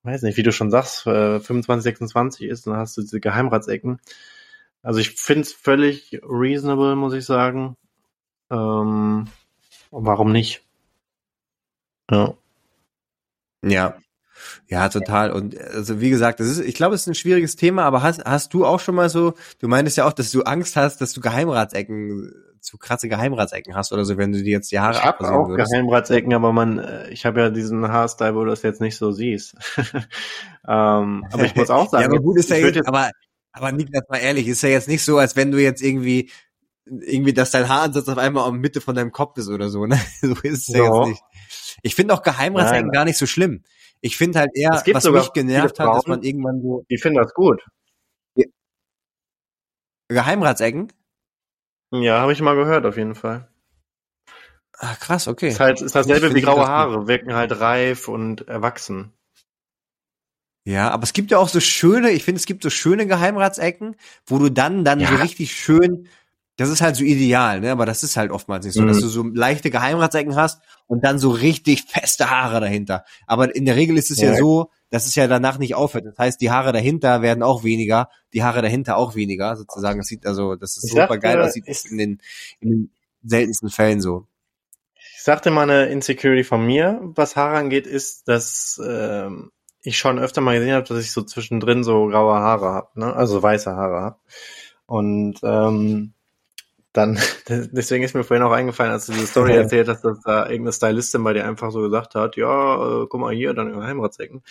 B: weiß nicht, wie du schon sagst, äh, 25, 26 ist, dann hast du diese Geheimratsecken. Also ich finde es völlig reasonable, muss ich sagen. Ähm, warum nicht?
A: Ja. Ja. Ja, total. Und also wie gesagt, das ist, ich glaube, es ist ein schwieriges Thema, aber hast, hast du auch schon mal so, du meintest ja auch, dass du Angst hast, dass du Geheimratsecken, zu krasse Geheimratsecken hast oder so, wenn du dir jetzt die Haare
B: Ich habe auch würdest. Geheimratsecken, aber man, äh, ich habe ja diesen Haarstyle, wo du das jetzt nicht so siehst. ähm, aber ich muss auch sagen, ja,
A: aber gut ist ja jetzt, jetzt, aber, aber Niklas, mal ehrlich, ist ja jetzt nicht so, als wenn du jetzt irgendwie irgendwie, dass dein Haaransatz auf einmal in Mitte von deinem Kopf ist oder so, ne? So ist es ja, ja jetzt nicht. Ich finde auch Geheimratsecken gar nicht so schlimm. Ich finde halt eher, was mich genervt hat, dass man irgendwann so
B: Die finden das gut.
A: Geheimratsecken.
B: Ja, habe ich mal gehört, auf jeden Fall.
A: Ah, krass, okay.
B: Ist halt ist dasselbe
A: Finde
B: wie
A: ich
B: graue
A: interessant.
B: Haare, wirken halt reif und erwachsen.
A: Ja, aber es gibt ja auch so schöne, ich finde, es gibt so schöne Geheimratsecken, wo du dann dann
B: Ja.
A: so richtig schön, das ist halt so ideal, ne? Aber das ist halt oftmals nicht so,
B: Mhm.
A: dass du so leichte Geheimratsecken hast und dann so richtig feste Haare dahinter. Aber in der Regel ist es ja,
B: Ja.
A: so, dass es ja danach nicht aufhört. Das heißt, die Haare dahinter werden auch weniger, die Haare dahinter auch weniger, sozusagen. Das sieht also, das ist
B: Ich
A: super
B: dachte,
A: geil aussieht
B: ist-
A: in den, in den seltensten Fällen so.
B: Ich sagte mal eine Insecurity von mir, was Haare angeht, ist, dass ähm, ich schon öfter mal gesehen habe, dass ich so zwischendrin so graue Haare habe, ne? also weiße Haare habe. Und ähm, dann, deswegen ist mir vorhin auch eingefallen, als du diese Story erzählt hast, dass da irgendeine Stylistin bei dir einfach so gesagt hat, ja, äh, guck mal hier, dann Geheimratsecken.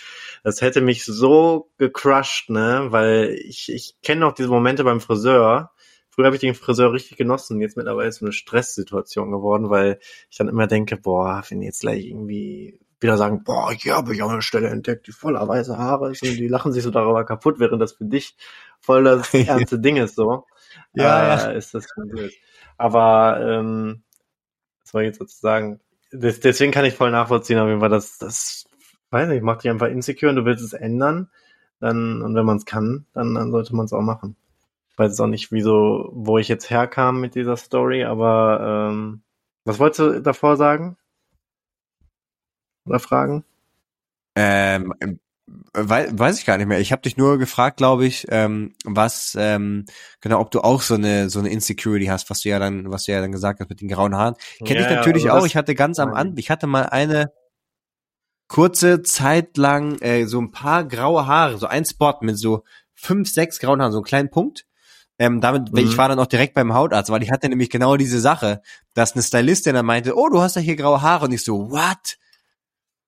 B: Das hätte mich so gecrushed, ne, weil ich, ich kenne noch diese Momente beim Friseur. Früher habe ich den Friseur richtig genossen, jetzt mittlerweile ist es eine Stresssituation geworden, weil ich dann immer denke, boah, wenn jetzt gleich irgendwie wieder sagen, boah, hier habe ich auch eine Stelle entdeckt, die voller weiße Haare ist und die lachen sich so darüber kaputt, während das für dich voll das ernste Ding ist so.
A: Ja,
B: äh, ist das schon blöd. Aber ähm, was soll ich jetzt sozusagen? Des, deswegen kann ich voll nachvollziehen, auf jeden Fall, dass das, weiß nicht, macht dich einfach insecure und du willst es ändern, dann, und wenn man es kann, dann, dann sollte man es auch machen. Ich weiß jetzt auch nicht, wieso, wo ich jetzt herkam mit dieser Story, aber ähm, was wolltest du davor sagen? Oder fragen?
A: Ähm, weiß, weiß ich gar nicht mehr. Ich habe dich nur gefragt, glaube ich, ähm, was ähm, genau, ob du auch so eine so eine Insecurity hast, was du ja dann, was du ja dann gesagt hast mit den grauen Haaren. Kenne
B: Ja,
A: ich natürlich
B: also
A: auch. Ich hatte ganz am Anfang, ich hatte mal eine kurze Zeit lang äh, so ein paar graue Haare, so ein Spot mit so fünf, sechs grauen Haaren, so einen kleinen Punkt. Ähm, damit,
B: Mhm.
A: ich war dann auch direkt beim Hautarzt, weil ich hatte nämlich genau diese Sache, dass eine Stylistin dann meinte, oh, du hast ja hier graue Haare und ich so, what?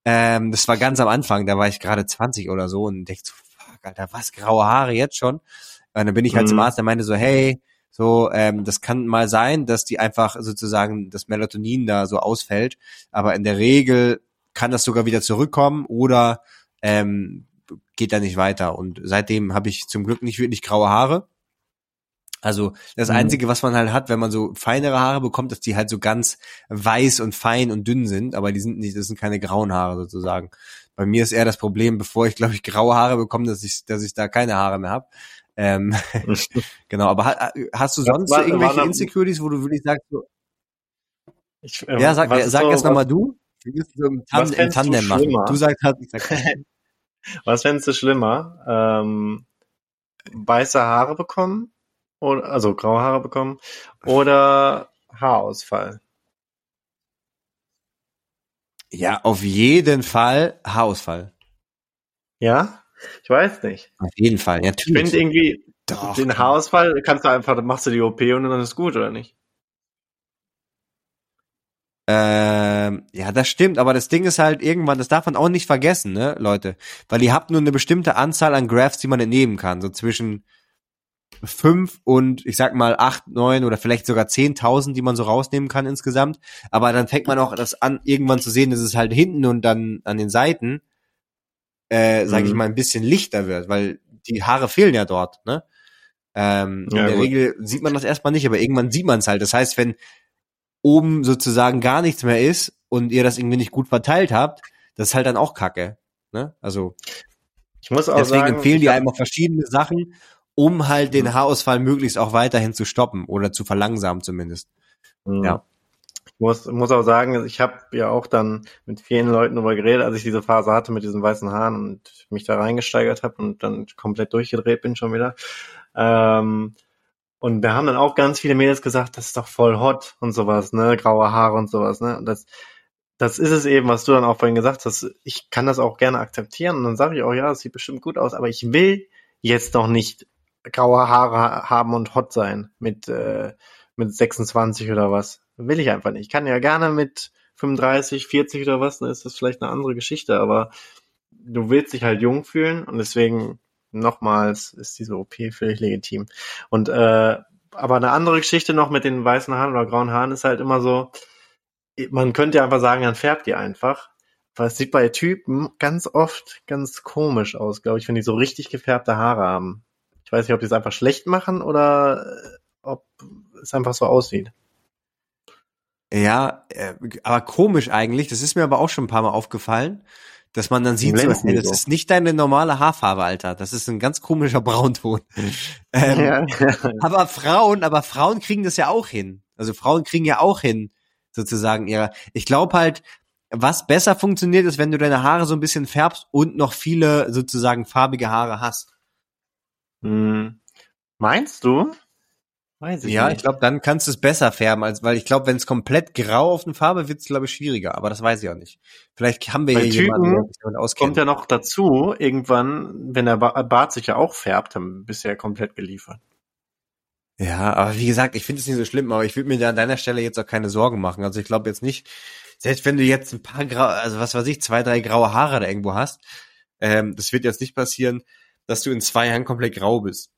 A: Ähm, das war ganz am Anfang, da war ich gerade 20 oder so und dachte so, fuck, Alter, was, graue Haare jetzt schon? Und dann bin ich halt
B: Mhm.
A: zum Arzt, der meinte so, hey, so, ähm, das kann mal sein, dass die einfach sozusagen das Melatonin da so ausfällt, aber in der Regel kann das sogar wieder zurückkommen oder ähm, geht da nicht weiter. Und seitdem habe ich zum Glück nicht wirklich graue Haare. Also das
B: Mhm.
A: Einzige, was man halt hat, wenn man so feinere Haare bekommt, dass die halt so ganz weiß und fein und dünn sind, aber die sind nicht, das sind keine grauen Haare sozusagen. Bei mir ist eher das Problem, bevor ich, glaube ich, graue Haare bekomme, dass ich, dass ich da keine Haare mehr habe. Ähm, genau, aber ha, hast du sonst
B: war-
A: irgendwelche
B: war
A: Insecurities, wo du wirklich sagst, so,
B: Ich, ähm,
A: ja, sag,
B: was ist
A: sag
B: so,
A: erst nochmal du. Wir müssen so im, Tan
B: was
A: im
B: fändest du
A: Tandem machen.
B: schlimmer?
A: Du sagst halt, ich sag,
B: Was fändest du schlimmer? Ähm, weiße Haare bekommen? Oder, also graue Haare bekommen? Oder Haarausfall?
A: ja, auf jeden Fall Haarausfall.
B: Ja? Ich weiß nicht.
A: Auf jeden Fall, ja,
B: Ich finde
A: natürlich.
B: irgendwie,
A: Doch,
B: den. Haarausfall kannst du einfach, machst du die OP und dann ist gut, oder nicht?
A: Ähm, ja, das stimmt, aber das Ding ist halt irgendwann, das darf man auch nicht vergessen, ne, Leute. Weil ihr habt nur eine bestimmte Anzahl an Graphs, die man entnehmen kann. So zwischen fünf und ich sag mal acht, neun oder vielleicht sogar zehntausend, die man so rausnehmen kann insgesamt. Aber dann fängt man auch das an, irgendwann zu sehen, dass es halt hinten und dann an den Seiten, äh, sag ich
B: Mhm.
A: mal, ein bisschen lichter wird, weil die Haare fehlen ja dort, ne? Ähm,
B: Ja,
A: in der
B: gut.
A: Regel sieht man das erstmal nicht, aber irgendwann sieht man es halt. Das heißt, wenn oben sozusagen gar nichts mehr ist und ihr das irgendwie nicht gut verteilt habt, das ist halt dann auch Kacke. Ne? Also
B: Ich muss auch
A: deswegen
B: sagen,
A: empfehlen
B: ich
A: die einem auch verschiedene Sachen, um halt den. Haarausfall möglichst auch weiterhin zu stoppen oder zu verlangsamen zumindest.
B: Mhm.
A: Ja.
B: Ich muss, muss auch sagen, ich habe ja auch dann mit vielen Leuten darüber geredet, als ich diese Phase hatte mit diesen weißen Haaren und mich da reingesteigert habe und dann komplett durchgedreht bin schon wieder. Ähm, und da haben dann auch ganz viele Mädels gesagt, das ist doch voll hot und sowas, ne, graue Haare und sowas, ne. Und das, das ist es eben, was du dann auch vorhin gesagt hast. Ich kann das auch gerne akzeptieren und dann sage ich auch, ja, das sieht bestimmt gut aus, aber ich will jetzt noch nicht graue Haare haben und hot sein mit äh, mit 26 oder was. Will ich einfach nicht. Ich kann ja gerne mit 35, 40 oder was, dann ist das vielleicht eine andere Geschichte, aber du willst dich halt jung fühlen und deswegen nochmals ist diese OP völlig legitim. Und äh, aber eine andere Geschichte noch mit den weißen Haaren oder grauen Haaren ist halt immer so, man könnte ja einfach sagen, dann färbt ihr einfach. weil es sieht bei Typen ganz oft ganz komisch aus, glaube ich, wenn die so richtig gefärbte Haare haben. Ich weiß nicht, ob die es einfach schlecht machen oder äh, ob es einfach so aussieht.
A: Ja, äh, aber komisch eigentlich. Das ist mir aber auch schon ein paar Mal aufgefallen, dass man dann sieht, so, hey, das so. ist nicht deine normale Haarfarbe, Alter. Das ist ein ganz komischer Braunton. ähm, ja. aber Frauen, aber Frauen kriegen das ja auch hin. Also Frauen kriegen ja auch hin, sozusagen ihre. Ich glaube halt, was besser funktioniert, ist, wenn du deine Haare so ein bisschen färbst und noch viele sozusagen farbige Haare hast.
B: Hm. Meinst du?
A: Weiß ich ja, nicht. ich glaube, dann kannst du es besser färben, als weil ich glaube, wenn es komplett grau auf eine Farbe wird, es glaube ich schwieriger. Aber das weiß ich auch nicht. Vielleicht haben wir
B: Bei hier Typen jemanden, der auskennt. Kommt ja noch dazu, irgendwann, wenn der Bart sich ja auch färbt, dann bist du ja komplett geliefert.
A: Ja, aber wie gesagt, ich finde es nicht so schlimm, aber ich würde mir da an deiner Stelle jetzt auch keine Sorgen machen. Also ich glaube jetzt nicht, selbst wenn du jetzt ein paar grau, also was weiß ich, zwei, drei graue Haare da irgendwo hast, ähm, das wird jetzt nicht passieren, dass du in zwei Jahren komplett grau bist.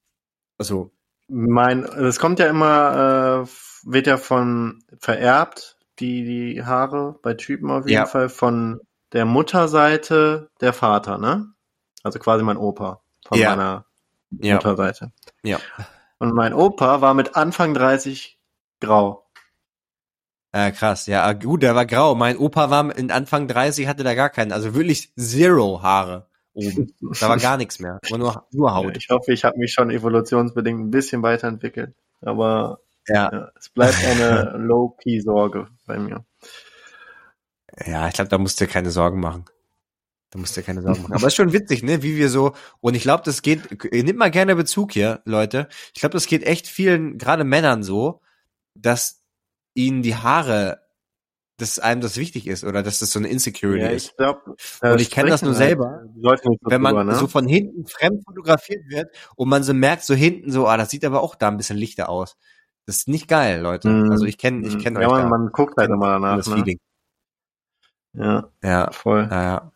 A: Also
B: mein, es kommt ja immer, äh, wird ja von vererbt, die, die Haare bei Typen auf jeden ja. Fall von der Mutterseite der Vater, ne? Also quasi mein Opa von ja. meiner ja. Mutterseite.
A: Ja.
B: Und mein Opa war mit Anfang 30 grau.
A: Äh, krass, ja, gut, der war grau. Mein Opa war in Anfang 30, hatte da gar keinen, also wirklich zero Haare oben. Da war gar nichts mehr, nur, nur Haut.
B: Ich hoffe, ich habe mich schon evolutionsbedingt ein bisschen weiterentwickelt. Aber ja. ja es bleibt eine Low-Key-Sorge bei mir.
A: Ja, ich glaube, da musst du dir keine Sorgen machen. Da musst du dir keine Sorgen machen. Aber es ist schon witzig, ne, wie wir so, und ich glaube, das geht, ihr nehmt mal gerne Bezug hier, Leute. Ich glaube, das geht echt vielen, gerade Männern so, dass ihnen die Haare dass einem das wichtig ist oder dass das so eine Insecurity ja, ich glaub, ist. Und ich kenne das nur halt selber, wenn man drüber, ne? so von hinten fremd fotografiert wird und man so merkt, so hinten so, ah, das sieht aber auch da ein bisschen lichter aus. Das ist nicht geil, Leute. Mm. Also ich kenne, ich kenne
B: ja, euch man, da. man guckt halt immer danach. Das ne? Feeling.
A: Ja, ja, voll. Ja.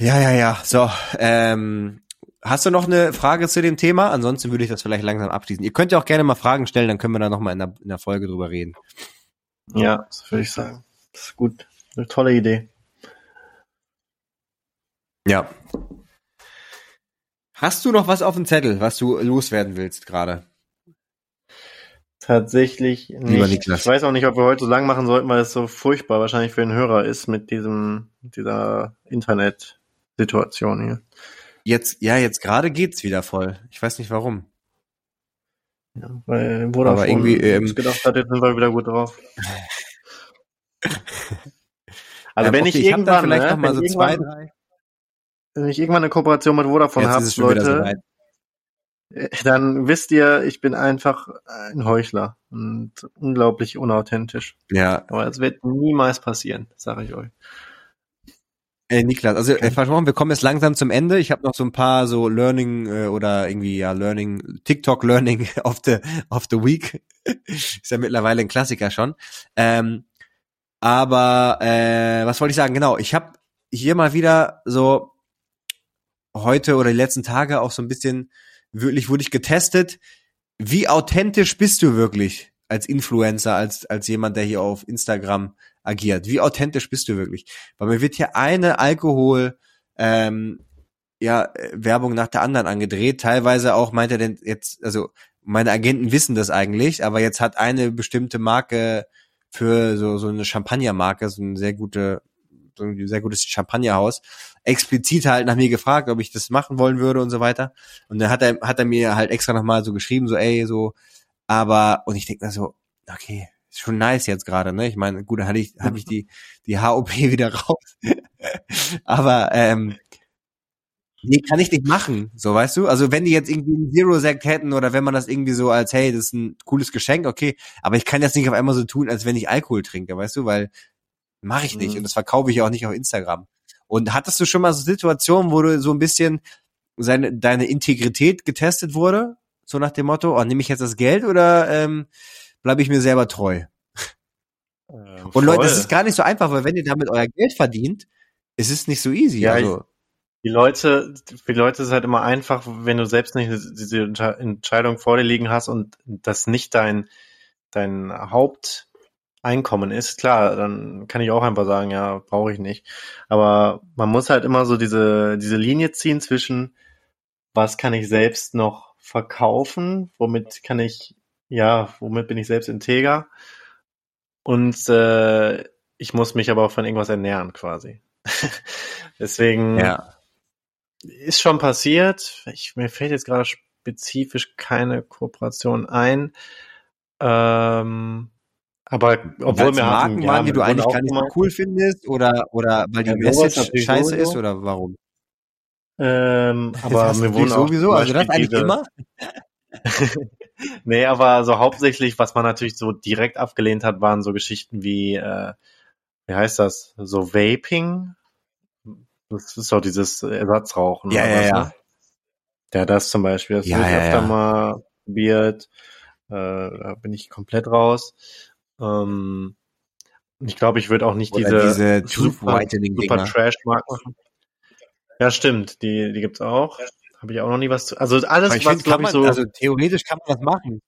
A: Ja, ja, ja. So, ähm, Hast du noch eine Frage zu dem Thema? Ansonsten würde ich das vielleicht langsam abschließen. Ihr könnt ja auch gerne mal Fragen stellen, dann können wir da nochmal in der, in der Folge drüber reden.
B: Ja, das würde ich sagen. Das ist gut. Eine tolle Idee.
A: Ja. Hast du noch was auf dem Zettel, was du loswerden willst gerade?
B: Tatsächlich nicht. Ich weiß auch nicht, ob wir heute so lang machen sollten, weil es so furchtbar wahrscheinlich für den Hörer ist mit diesem, dieser Internet-Situation hier.
A: Jetzt, ja, jetzt gerade geht's wieder voll. Ich weiß nicht warum.
B: Ja, weil Vodafone Aber irgendwie, ähm, gedacht hat, jetzt sind wir wieder gut drauf. also ähm, wenn okay, ich, ich irgendwann, vielleicht ne, noch mal so zwei, drei. Wenn ich irgendwann eine Kooperation mit Vodafone habe, Leute, so äh, dann wisst ihr, ich bin einfach ein Heuchler und unglaublich unauthentisch.
A: Ja.
B: Aber es wird niemals passieren, sage ich euch.
A: Ey, Niklas, also äh, versprochen, wir kommen jetzt langsam zum Ende. Ich habe noch so ein paar so Learning äh, oder irgendwie ja Learning, TikTok Learning of the of the Week. Ist ja mittlerweile ein Klassiker schon. Ähm, aber äh, was wollte ich sagen? Genau, ich habe hier mal wieder so heute oder die letzten Tage auch so ein bisschen wirklich wurde ich getestet. Wie authentisch bist du wirklich als Influencer, als als jemand, der hier auf Instagram agiert. Wie authentisch bist du wirklich? Weil mir wird hier eine Alkohol ähm, ja, Werbung nach der anderen angedreht. Teilweise auch meint er denn jetzt, also meine Agenten wissen das eigentlich, aber jetzt hat eine bestimmte Marke für so, so eine Champagnermarke, so ein sehr gute, so ein sehr gutes Champagnerhaus, explizit halt nach mir gefragt, ob ich das machen wollen würde und so weiter. Und dann hat er, hat er mir halt extra nochmal so geschrieben, so, ey, so, aber, und ich denke mir so, okay, ist schon nice jetzt gerade, ne? Ich meine, gut, da hatte ich, habe ich die, die HOP wieder raus. Aber ähm, nee, kann ich nicht machen, so weißt du? Also wenn die jetzt irgendwie einen Zero Sect hätten oder wenn man das irgendwie so als, hey, das ist ein cooles Geschenk, okay, aber ich kann das nicht auf einmal so tun, als wenn ich Alkohol trinke, weißt du? Weil mache ich nicht mhm. und das verkaufe ich auch nicht auf Instagram. Und hattest du schon mal so Situationen, wo du so ein bisschen seine, deine Integrität getestet wurde? So nach dem Motto, oh, nehme ich jetzt das Geld oder ähm, bleibe ich mir selber treu. Äh, und Leute, das ist gar nicht so einfach, weil wenn ihr damit euer Geld verdient, ist es nicht so easy. Ja, also.
B: Die Leute, für die Leute ist es halt immer einfach, wenn du selbst nicht diese Entscheidung vor dir liegen hast und das nicht dein, dein Haupt, Einkommen ist, klar, dann kann ich auch einfach sagen, ja, brauche ich nicht. Aber man muss halt immer so diese, diese Linie ziehen zwischen, was kann ich selbst noch verkaufen, womit kann ich, ja, womit bin ich selbst integer und äh, ich muss mich aber auch von irgendwas ernähren quasi. Deswegen
A: Ja.
B: ist schon passiert. Ich, mir fällt jetzt gerade spezifisch keine Kooperation ein. Ähm, aber obwohl
A: Weil's
B: wir
A: Marken
B: hatten,
A: waren, die du eigentlich gar nicht so cool findest oder oder weil die
B: Ja,
A: Message scheiße
B: sowieso.
A: ist oder warum?
B: Ähm, aber mir wurden
A: sowieso, also das eigentlich
B: diese-
A: immer.
B: Nee, aber so hauptsächlich, was man natürlich so direkt abgelehnt hat, waren so Geschichten wie, äh, wie heißt das? So Vaping? Das ist doch dieses Ersatzrauchen.
A: Ja,
B: oder
A: ja,
B: was,
A: ja.
B: ne? Ja, das zum Beispiel. Das
A: Ja,
B: habe ich
A: ja,
B: öfter
A: ja.
B: mal probiert. Äh, da bin ich komplett raus. Ähm, ich glaube, ich würde auch nicht
A: Oder
B: diese,
A: diese
B: super, super
A: Dinger.
B: Trash-Mark machen. Ja, stimmt. Die, die gibt's auch. Habe ich auch noch nie was zu. Also alles,
A: ich
B: was glaube ich so.
A: also theoretisch kann man das machen.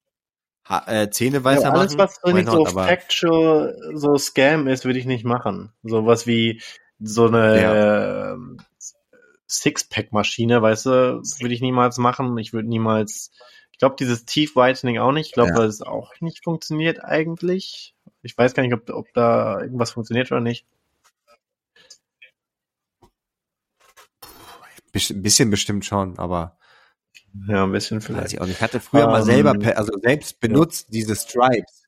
A: Ha äh, Zähne weißer
B: Ja, alles,
A: machen.
B: was so
A: why
B: nicht so factual, so Scam ist, würde ich nicht machen. Sowas wie so eine ähm, Sixpack-Maschine, weißt du, würde ich niemals machen. Ich würde niemals, ich glaube, dieses Teeth Whitening auch nicht. Ich glaube,
A: Ja.
B: es auch nicht funktioniert eigentlich. Ich weiß gar nicht, ob, ob da irgendwas funktioniert oder nicht.
A: Ein bisschen bestimmt schon, aber
B: Ja, ein bisschen
A: weiß
B: vielleicht.
A: ich auch nicht. Ich hatte früher mal
B: Ähm,
A: selber, pe- also selbst benutzt diese Stripes.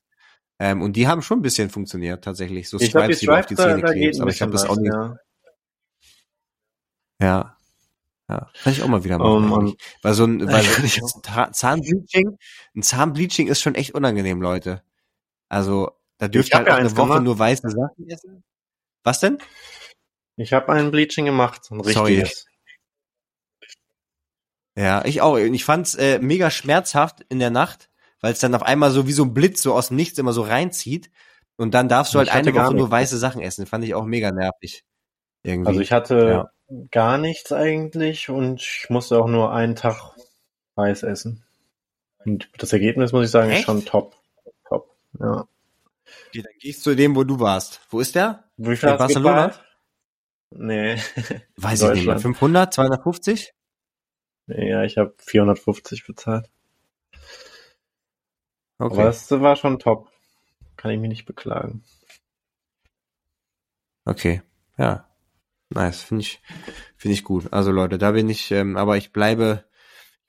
A: Ähm, und die haben schon ein bisschen funktioniert, tatsächlich. So
B: Ich die
A: Stripes, die du auf die Zähne klebst. Aber ich glaube, das auch nicht.
B: ja.
A: Ja. Ja. Kann ich auch mal wieder machen.
B: Ähm,
A: eigentlich.
B: und-
A: Weil so ein, weil
B: Ja,
A: ein Zahnbleaching, ein Zahnbleaching ist schon echt unangenehm, Leute. Also, da dürft ihr halt
B: ja
A: eine Woche
B: gemacht.
A: nur weiße Sachen essen. Was denn?
B: Ich habe ein Bleaching gemacht, ein
A: Sorry.
B: richtiges.
A: Ja, ich auch. Ich fand's äh, mega schmerzhaft in der Nacht, weil es dann auf einmal so wie so ein Blitz so aus dem Nichts immer so reinzieht. Und dann darfst du halt
B: Ich
A: eine Woche nur weiße Sachen essen. Fand ich auch mega nervig. Irgendwie.
B: Also ich hatte gar nichts eigentlich und ich musste auch nur einen Tag Reis essen. Und das Ergebnis, muss ich sagen,
A: Echt?
B: ist schon top. Top. Ja.
A: okay, dann gehst du zu dem, wo du warst. Wo ist der?
B: Wie viel
A: In Barcelona?
B: gezahlt? Nee.
A: Weiß ich nicht mehr.
B: Deutschland.
A: 500, 250?
B: Ja, ich habe 450 bezahlt.
A: Okay.
B: Aber es war schon top. Kann ich mich nicht beklagen.
A: Okay, ja. Nice, finde ich, finde ich gut. Also Leute, da bin ich, ähm, aber ich bleibe,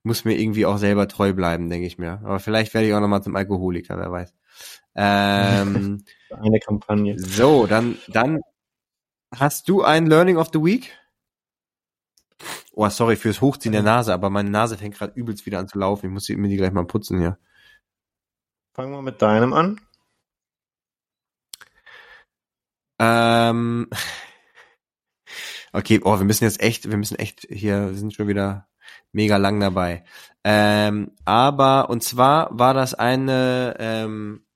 A: muss mir irgendwie auch selber treu bleiben, denke ich mir. Aber vielleicht werde ich auch nochmal zum Alkoholiker, wer weiß. Ähm,
B: Eine Kampagne.
A: so, dann, dann hast du ein Learning of the Week? Oh, sorry fürs Hochziehen der Nase, aber meine Nase fängt gerade übelst wieder an zu laufen. Ich muss mir die gleich mal putzen hier.
B: Fangen wir mit deinem an.
A: Ähm, okay, oh, wir müssen jetzt echt, wir müssen echt hier, wir sind schon wieder mega lang dabei. Ähm, aber, und zwar war das eine, ähm,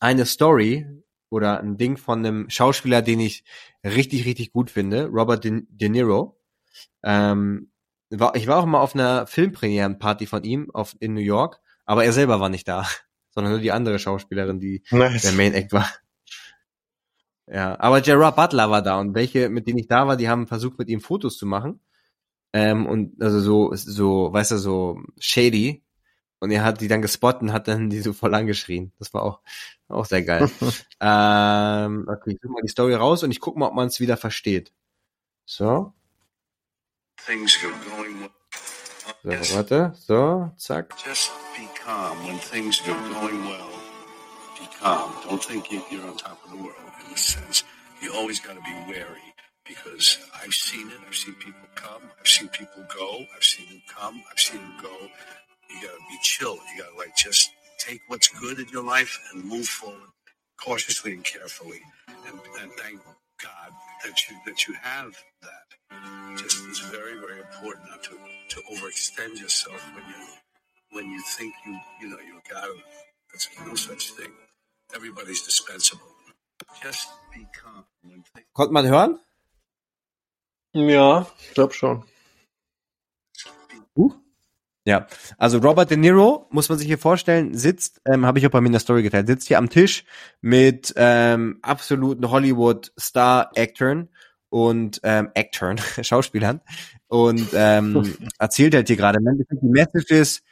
A: eine Story oder ein Ding von einem Schauspieler, den ich richtig, richtig gut finde, Robert De, De Niro. Ähm, war, ich war auch mal auf einer Filmpremierenparty von ihm auf, in New York, aber er selber war nicht da, sondern nur die andere Schauspielerin, die
B: Nice.
A: der Main Act war. Ja, aber Gerard Butler war da und welche, mit denen ich da war, die haben versucht, mit ihm Fotos zu machen. Ähm, und also so, so, weißt du, so shady. Und er hat die dann gespottet und hat dann die so voll angeschrien. Das war auch, auch sehr geil. ähm, okay, ich suche mal die Story raus und ich guck mal, ob man es wieder versteht. So,
C: things are going well.
A: so, warte, so, zack.
C: just be calm when things are going well. Be calm. Don't think you- you're on top of the world in a sense. You always got to be wary because I've seen it. I've seen people come. I've seen people go. I've seen them come. I've seen them go. You got to be chill. You got to like just take what's good in your life and move forward cautiously and carefully. And, and thank God that you that you have that. Just it's very very important not to to overextend yourself when you when you think you you know you got it. There's no such thing. Everybody's dispensable. Just be calm when things.
A: Konnte man hören?
B: Ja, ich glaube schon.
A: Ja, also Robert De Niro, muss man sich hier vorstellen, sitzt, ähm, habe ich auch bei mir in der Story geteilt, sitzt hier am Tisch mit ähm, absoluten Hollywood-Star-Actern und ähm, Actern, Schauspielern und ähm, erzählt halt hier gerade, die Message ist,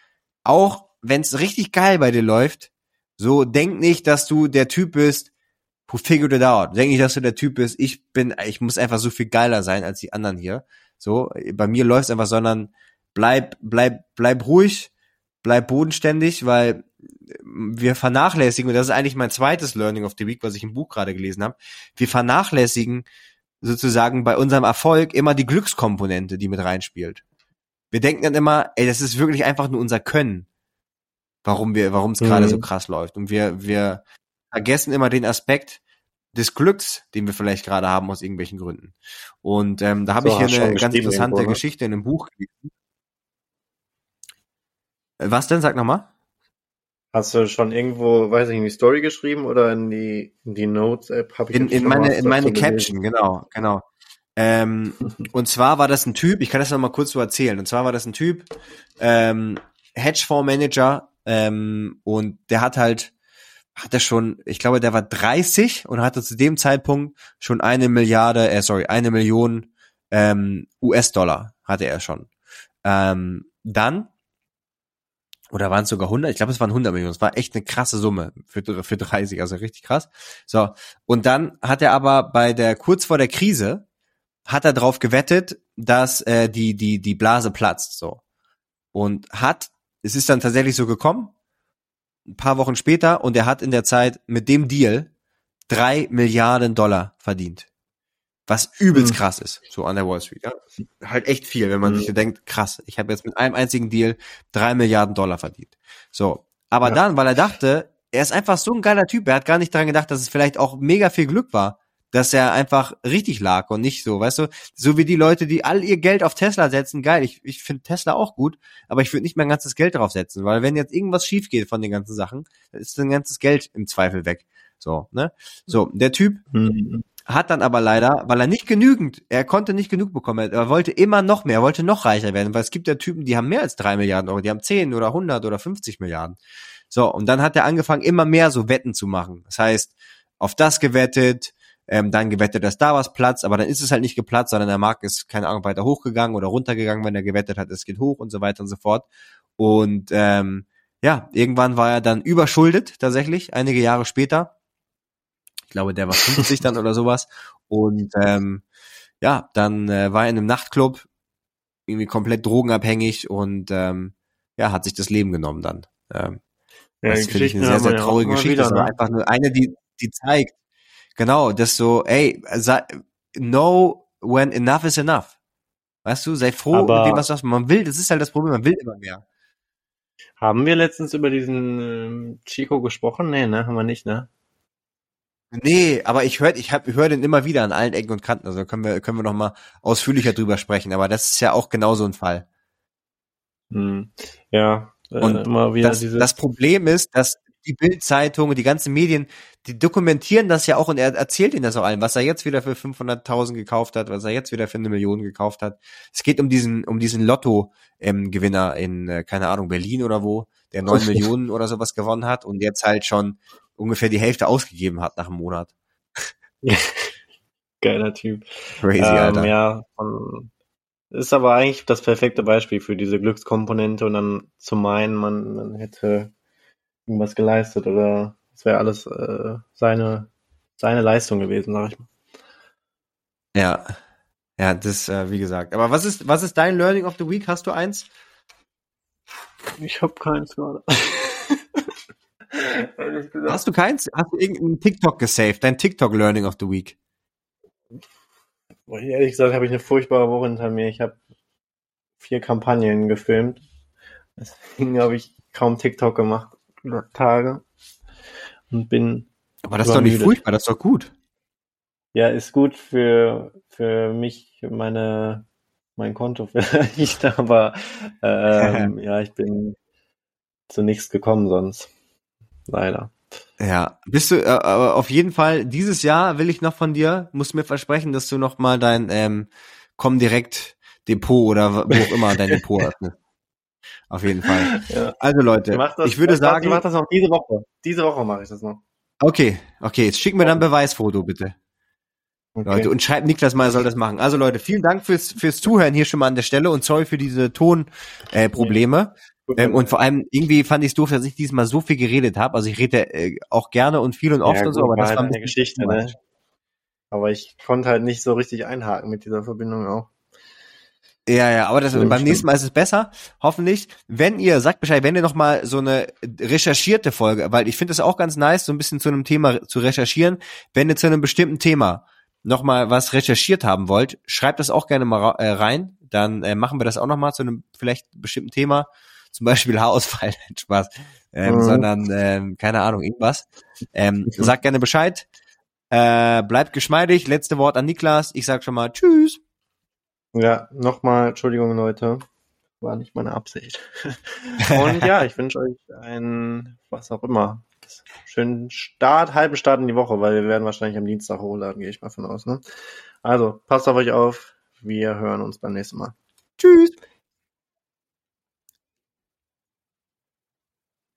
A: auch wenn es richtig geil bei dir läuft, so denk nicht, dass du der Typ bist, who figured it out. Denk nicht, dass du der Typ bist, ich bin, ich muss einfach so viel geiler sein als die anderen hier. So, bei mir läuft's einfach, sondern bleib, bleib, bleib ruhig, bleib bodenständig, weil wir vernachlässigen, und das ist eigentlich mein zweites Learning of the Week, was ich im Buch gerade gelesen habe, wir vernachlässigen sozusagen bei unserem Erfolg immer die Glückskomponente, die mit reinspielt. Wir denken dann immer, ey, das ist wirklich einfach nur unser Können, warum wir, warum es mhm. gerade so krass läuft. Und wir, wir vergessen immer den Aspekt des Glücks, den wir vielleicht gerade haben aus irgendwelchen Gründen. Und ähm, da habe so, ich hier eine ganz interessante irgendwo, ne? Geschichte in einem Buch gelesen. Was denn? Sag nochmal.
B: Hast du schon irgendwo, weiß ich, in die Story geschrieben oder in die, in die Notes-App?
A: Hab ich in, in meine, in meine Caption, genau, genau. Ähm, und zwar war das ein Typ, ich kann das noch mal kurz so erzählen. Und zwar war das ein Typ, ähm, Hedgefondsmanager, ähm, und der hat halt, hat er schon, ich glaube, der war 30 und hatte zu dem Zeitpunkt schon eine Milliarde, äh, sorry, eine Million ähm, US-Dollar hatte er schon. Ähm, dann oder waren es sogar 100? Ich glaube, es waren 100 Millionen. Es war echt eine krasse Summe für, für 30, also richtig krass. So, und dann hat er aber bei der, kurz vor der Krise, hat er drauf gewettet, dass äh, die, die, die Blase platzt, so. Und hat, es ist dann tatsächlich so gekommen, ein paar Wochen später, und er hat in der Zeit mit dem Deal drei Milliarden Dollar verdient. Was übelst mhm. krass ist, so an der Wall Street. Ja? Halt echt viel, wenn man mhm. sich so denkt, krass, ich habe jetzt mit einem einzigen Deal drei Milliarden Dollar verdient. So, aber ja. dann, weil er dachte, er ist einfach so ein geiler Typ, er hat gar nicht daran gedacht, dass es vielleicht auch mega viel Glück war, dass er einfach richtig lag und nicht so, weißt du, so wie die Leute, die all ihr Geld auf Tesla setzen, geil, ich, ich finde Tesla auch gut, aber ich würde nicht mein ganzes Geld drauf setzen, weil wenn jetzt irgendwas schief geht von den ganzen Sachen, dann ist dein ganzes Geld im Zweifel weg. So, ne? So, der Typ, mhm hat dann aber leider, weil er nicht genügend, er konnte nicht genug bekommen, er wollte immer noch mehr, er wollte noch reicher werden, weil es gibt ja Typen, die haben mehr als drei Milliarden Euro, die haben zehn oder hundert oder fünfzig Milliarden. So, und dann hat er angefangen, immer mehr so Wetten zu machen. Das heißt, auf das gewettet, ähm, dann gewettet, dass da was platzt, aber dann ist es halt nicht geplatzt, sondern der Markt ist, keine Ahnung, weiter hochgegangen oder runtergegangen, wenn er gewettet hat, es geht hoch und so weiter und so fort. Und ähm, ja, irgendwann war er dann überschuldet, tatsächlich, einige Jahre später glaube, der war 50 dann oder sowas. Und ähm, ja, dann äh, war er in einem Nachtclub, irgendwie komplett drogenabhängig und ähm, ja, hat sich das Leben genommen dann. Ähm, ja, das finde ich eine sehr, sehr traurige ja Geschichte. Wieder, ne? einfach nur eine, die, die zeigt, genau, das so, ey, sei, know when enough is enough. Weißt du, sei froh Aber mit dem, was du hast. Man will, das ist halt das Problem, man will immer mehr.
B: Haben wir letztens über diesen ähm, Chico gesprochen? Nee, ne, haben wir nicht, ne?
A: Nee, aber ich höre ich hab, ich höre den immer wieder an allen Ecken und Kanten. Also können wir, können wir noch mal ausführlicher drüber sprechen. Aber das ist ja auch genau so ein Fall.
B: Hm. Ja,
A: äh, und immer wieder das, dieses das Problem ist, dass die Bildzeitung, die ganzen Medien, die dokumentieren das ja auch und er erzählt ihnen das auch allen, was er jetzt wieder für 500.000 gekauft hat, was er jetzt wieder für eine Million gekauft hat. Es geht um diesen, um diesen Lotto-Gewinner ähm, in, äh, keine Ahnung, Berlin oder wo, der neun Millionen oder sowas gewonnen hat und jetzt halt schon ungefähr die Hälfte ausgegeben hat nach einem Monat.
B: Geiler Typ. Crazy, ähm, Alter. Ja, um, ist aber eigentlich das perfekte Beispiel für diese Glückskomponente und dann zu meinen, man, man hätte irgendwas geleistet oder es wäre alles äh, seine, seine Leistung gewesen, sag ich mal.
A: Ja. Ja, das, äh, wie gesagt. Aber was ist, was ist dein Learning of the Week? Hast du eins?
B: Ich habe keins gerade.
A: Hast du keins? Hast du irgendeinen TikTok gesaved? Dein TikTok Learning of the Week?
B: Ehrlich gesagt habe ich eine furchtbare Woche hinter mir. Ich habe vier Kampagnen gefilmt. Deswegen habe ich kaum TikTok gemacht. Tage. Und bin.
A: Aber das ist doch nicht furchtbar, das ist doch gut.
B: Ja, ist gut für, für mich, meine, mein Konto vielleicht, aber ähm, ja, ich bin zu nichts gekommen sonst. Leider.
A: Ja, bist du, äh, aber auf jeden Fall, dieses Jahr will ich noch von dir, musst mir versprechen, dass du noch mal dein ähm, Komm direkt Depot oder wo auch immer dein Depot öffnest. Auf jeden Fall.
B: Ja.
A: Also Leute,
B: Ich, das,
A: ich würde
B: ich
A: sagen,
B: mach das noch diese Woche. Diese Woche mache ich das noch.
A: okay, okay, jetzt schick mir dann ein Beweisfoto bitte.
B: Okay.
A: Leute, und schreibt Niklas mal, er soll das machen. Also Leute, vielen Dank fürs, fürs Zuhören hier schon mal an der Stelle und sorry für diese Tonprobleme. Äh, Probleme. Ähm, und vor allem, irgendwie fand ich es doof, dass ich diesmal so viel geredet habe. Also ich rede äh, auch gerne und viel und oft
B: ja,
A: und so, aber das
B: halt
A: war ein
B: eine Geschichte, ne? Aber ich konnte halt nicht so richtig einhaken mit dieser Verbindung auch.
A: Ja, ja, aber das,
B: Schlimm,
A: beim
B: stimmt.
A: nächsten Mal ist es besser, hoffentlich. Wenn ihr, sagt Bescheid, wenn ihr noch mal so eine recherchierte Folge, weil ich finde es auch ganz nice, so ein bisschen zu einem Thema zu recherchieren. Wenn ihr zu einem bestimmten Thema noch mal was recherchiert haben wollt, schreibt das auch gerne mal äh, rein. Dann äh, machen wir das auch noch mal zu einem vielleicht bestimmten Thema. Zum Beispiel Haarausfall, Nein, Spaß. Ähm,
B: Mhm.
A: Sondern, ähm, keine Ahnung, irgendwas. Ähm, sagt gerne Bescheid. Äh, bleibt geschmeidig. Letzte Wort an Niklas. Ich sag schon mal Tschüss.
B: Ja, nochmal, Entschuldigung, Leute. War nicht meine Absicht. Und ja, ich wünsche euch einen, was auch immer, schönen Start, halben Start in die Woche, weil wir werden wahrscheinlich am Dienstag hochladen, gehe ich mal von aus. Ne? Also, passt auf euch auf. Wir hören uns beim nächsten Mal.
A: Tschüss.